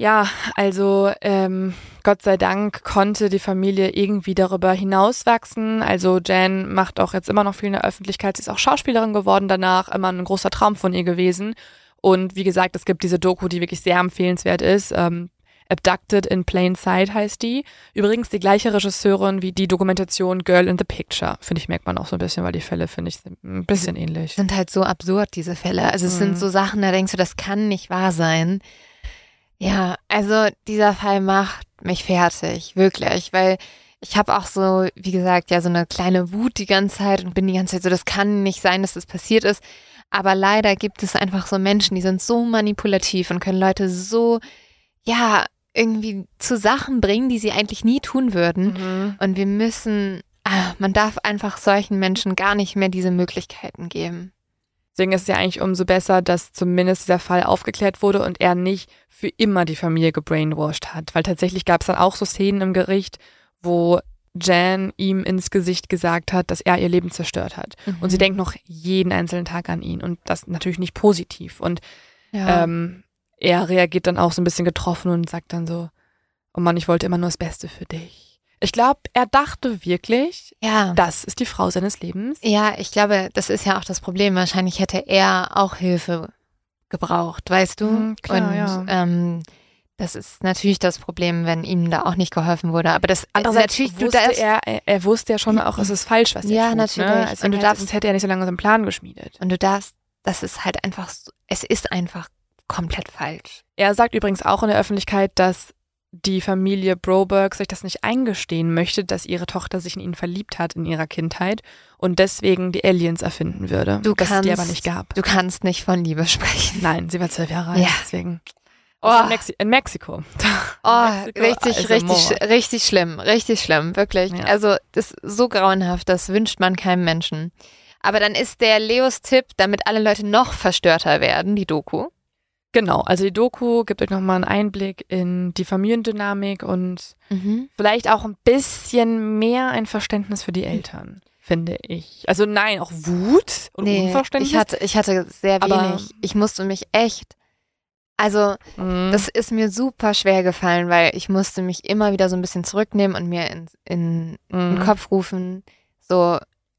ja, also ähm, Gott sei Dank konnte die Familie irgendwie darüber hinauswachsen. Also Jan macht auch jetzt immer noch viel in der Öffentlichkeit. Sie ist auch Schauspielerin geworden danach, immer ein großer Traum von ihr gewesen. Und wie gesagt, es gibt diese Doku, die wirklich sehr empfehlenswert ist. Ähm, Abducted in Plain Sight heißt die. Übrigens die gleiche Regisseurin wie die Dokumentation Girl in the Picture. Finde ich, merkt man auch so ein bisschen, weil die Fälle, finde ich, sind ein bisschen ähnlich. sind halt so absurd, diese Fälle. Also es Mhm. sind so Sachen, da denkst du, das kann nicht wahr sein. Ja, also dieser Fall macht mich fertig, wirklich, weil ich habe auch so, wie gesagt, ja so eine kleine Wut die ganze Zeit und bin die ganze Zeit so, das kann nicht sein, dass das passiert ist. Aber leider gibt es einfach so Menschen, die sind so manipulativ und können Leute so, ja, irgendwie zu Sachen bringen, die sie eigentlich nie tun würden. Mhm. Und wir müssen, ah, man darf einfach solchen Menschen gar nicht mehr diese Möglichkeiten geben. Deswegen ist es ja eigentlich umso besser, dass zumindest dieser Fall aufgeklärt wurde und er nicht für immer die Familie gebrainwashed hat. Weil tatsächlich gab es dann auch so Szenen im Gericht, wo Jan ihm ins Gesicht gesagt hat, dass er ihr Leben zerstört hat. Und sie denkt noch jeden einzelnen Tag an ihn und das natürlich nicht positiv. Und ja. ähm, er reagiert dann auch so ein bisschen getroffen und sagt dann so, oh Mann, ich wollte immer nur das Beste für dich. Ich glaube, er dachte wirklich, ja. das ist die Frau seines Lebens. Ja, ich glaube, das ist ja auch das Problem. Wahrscheinlich hätte er auch Hilfe gebraucht, weißt du? Mhm, klar, Und ja. ähm, das ist natürlich das Problem, wenn ihm da auch nicht geholfen wurde. Aber das Andererseits natürlich, du wusste darfst, er, er, wusste ja schon auch, es ist falsch, was er Ja, tut. natürlich. Ne? Also Und du darfst- sonst hätte er nicht so lange so einen Plan geschmiedet. und du darfst, das ist halt einfach, so- es ist einfach komplett falsch. Er sagt übrigens auch in der Öffentlichkeit, dass die Familie Broberg sich das nicht eingestehen möchte, dass ihre Tochter sich in ihn verliebt hat in ihrer Kindheit und deswegen die Aliens erfinden würde. Du dass es die kannst- aber nicht gab. Du kannst nicht von Liebe sprechen. Nein, sie war zwölf Jahre alt, Ja. deswegen. Oh. Also in, Mexi in Mexiko. Oh, [laughs] Mexiko, richtig, also richtig, sch- richtig schlimm, richtig schlimm, wirklich. Ja. Also, das ist so grauenhaft, das wünscht man keinem Menschen. Aber dann ist der Leos Tipp, damit alle Leute noch verstörter werden, die Doku. Genau, also die Doku gibt euch nochmal einen Einblick in die Familiendynamik und vielleicht auch ein bisschen mehr ein Verständnis für die Eltern, finde ich. Also nein, auch Wut und Nee, Unverständnis. ich hatte, ich hatte sehr Aber- wenig. Ich musste mich echt, also Mhm. das ist mir super schwer gefallen, weil ich musste mich immer wieder so ein bisschen zurücknehmen und mir in, in, in Mhm. den Kopf rufen, so,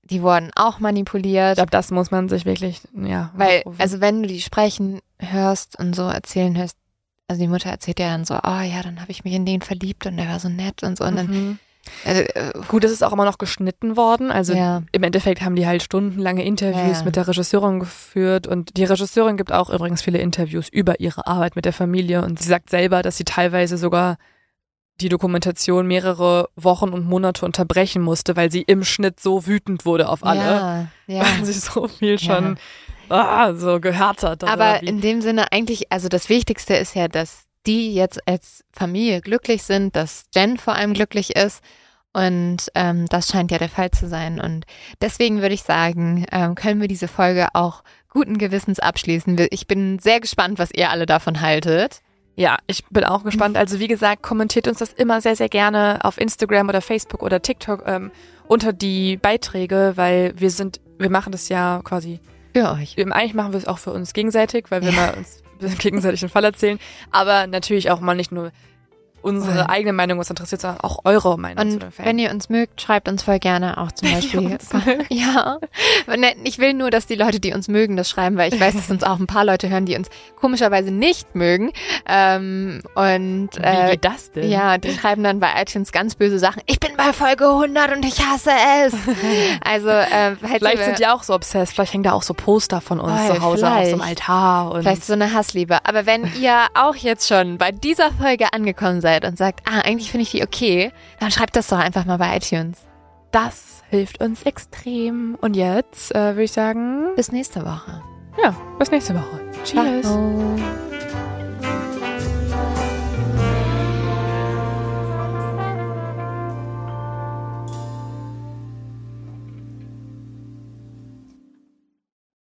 die wurden auch Ich manipuliert. glaube, das muss man sich wirklich, ja. Weil, aufrufen. also wenn du die sprechen hörst und so erzählen hörst, also die Mutter erzählt ja dann so, oh ja, dann habe ich mich in den verliebt und der war so nett und so. Und dann, Mhm. äh, Gut, es ist auch immer noch geschnitten worden. Also ja, im Endeffekt haben die halt stundenlange Interviews ja. mit der Regisseurin geführt und die Regisseurin gibt auch übrigens viele Interviews über ihre Arbeit mit der Familie und sie sagt selber, dass sie teilweise sogar die Dokumentation mehrere Wochen und Monate unterbrechen musste, weil sie im Schnitt so wütend wurde auf alle, ja, [laughs] ja. weil sie so viel schon oh, so gehärtet. Aber in dem Sinne eigentlich, also das Wichtigste ist ja, dass die jetzt als Familie glücklich sind, dass Jen vor allem glücklich ist. Und ähm, das scheint ja der Fall zu sein. Und deswegen würde ich sagen, ähm, können wir diese Folge auch guten Gewissens abschließen. Ich bin sehr gespannt, was ihr alle davon haltet. Ja, ich bin auch gespannt. Also wie gesagt, kommentiert uns das immer sehr, sehr gerne auf Instagram oder Facebook oder TikTok ähm, unter die Beiträge, weil wir sind, wir machen das ja quasi für euch. Eigentlich machen wir es auch für uns gegenseitig, weil wir ja. mal uns [laughs] gegenseitig den Fall erzählen. Aber natürlich auch mal nicht nur unsere voll. eigene Meinung uns interessiert, auch eure Meinung und zu dem Fan. Wenn ihr uns mögt, schreibt uns voll gerne auch zum [laughs] Beispiel. [laughs] ja. Ich will nur, dass die Leute, die uns mögen, das schreiben, weil ich weiß, dass uns auch ein paar Leute hören, die uns komischerweise nicht mögen. Ähm, und äh, Wie geht das denn? Ja, die schreiben dann bei iTunes ganz böse Sachen. Ich bin bei Folge 100 und ich hasse es. [laughs] also äh, vielleicht sind die auch so obsessed. Vielleicht hängen da auch so Poster von uns oh, zu Hause vielleicht. auf so einem Altar. Und vielleicht so eine Hassliebe. Aber wenn ihr auch jetzt schon bei dieser Folge angekommen seid, seid und sagt, ah, eigentlich finde ich die okay, dann schreibt das doch einfach mal bei iTunes. Das hilft uns extrem. Und jetzt äh, würde ich sagen, bis nächste Woche. Ja, bis nächste Woche. Cheers. Ciao.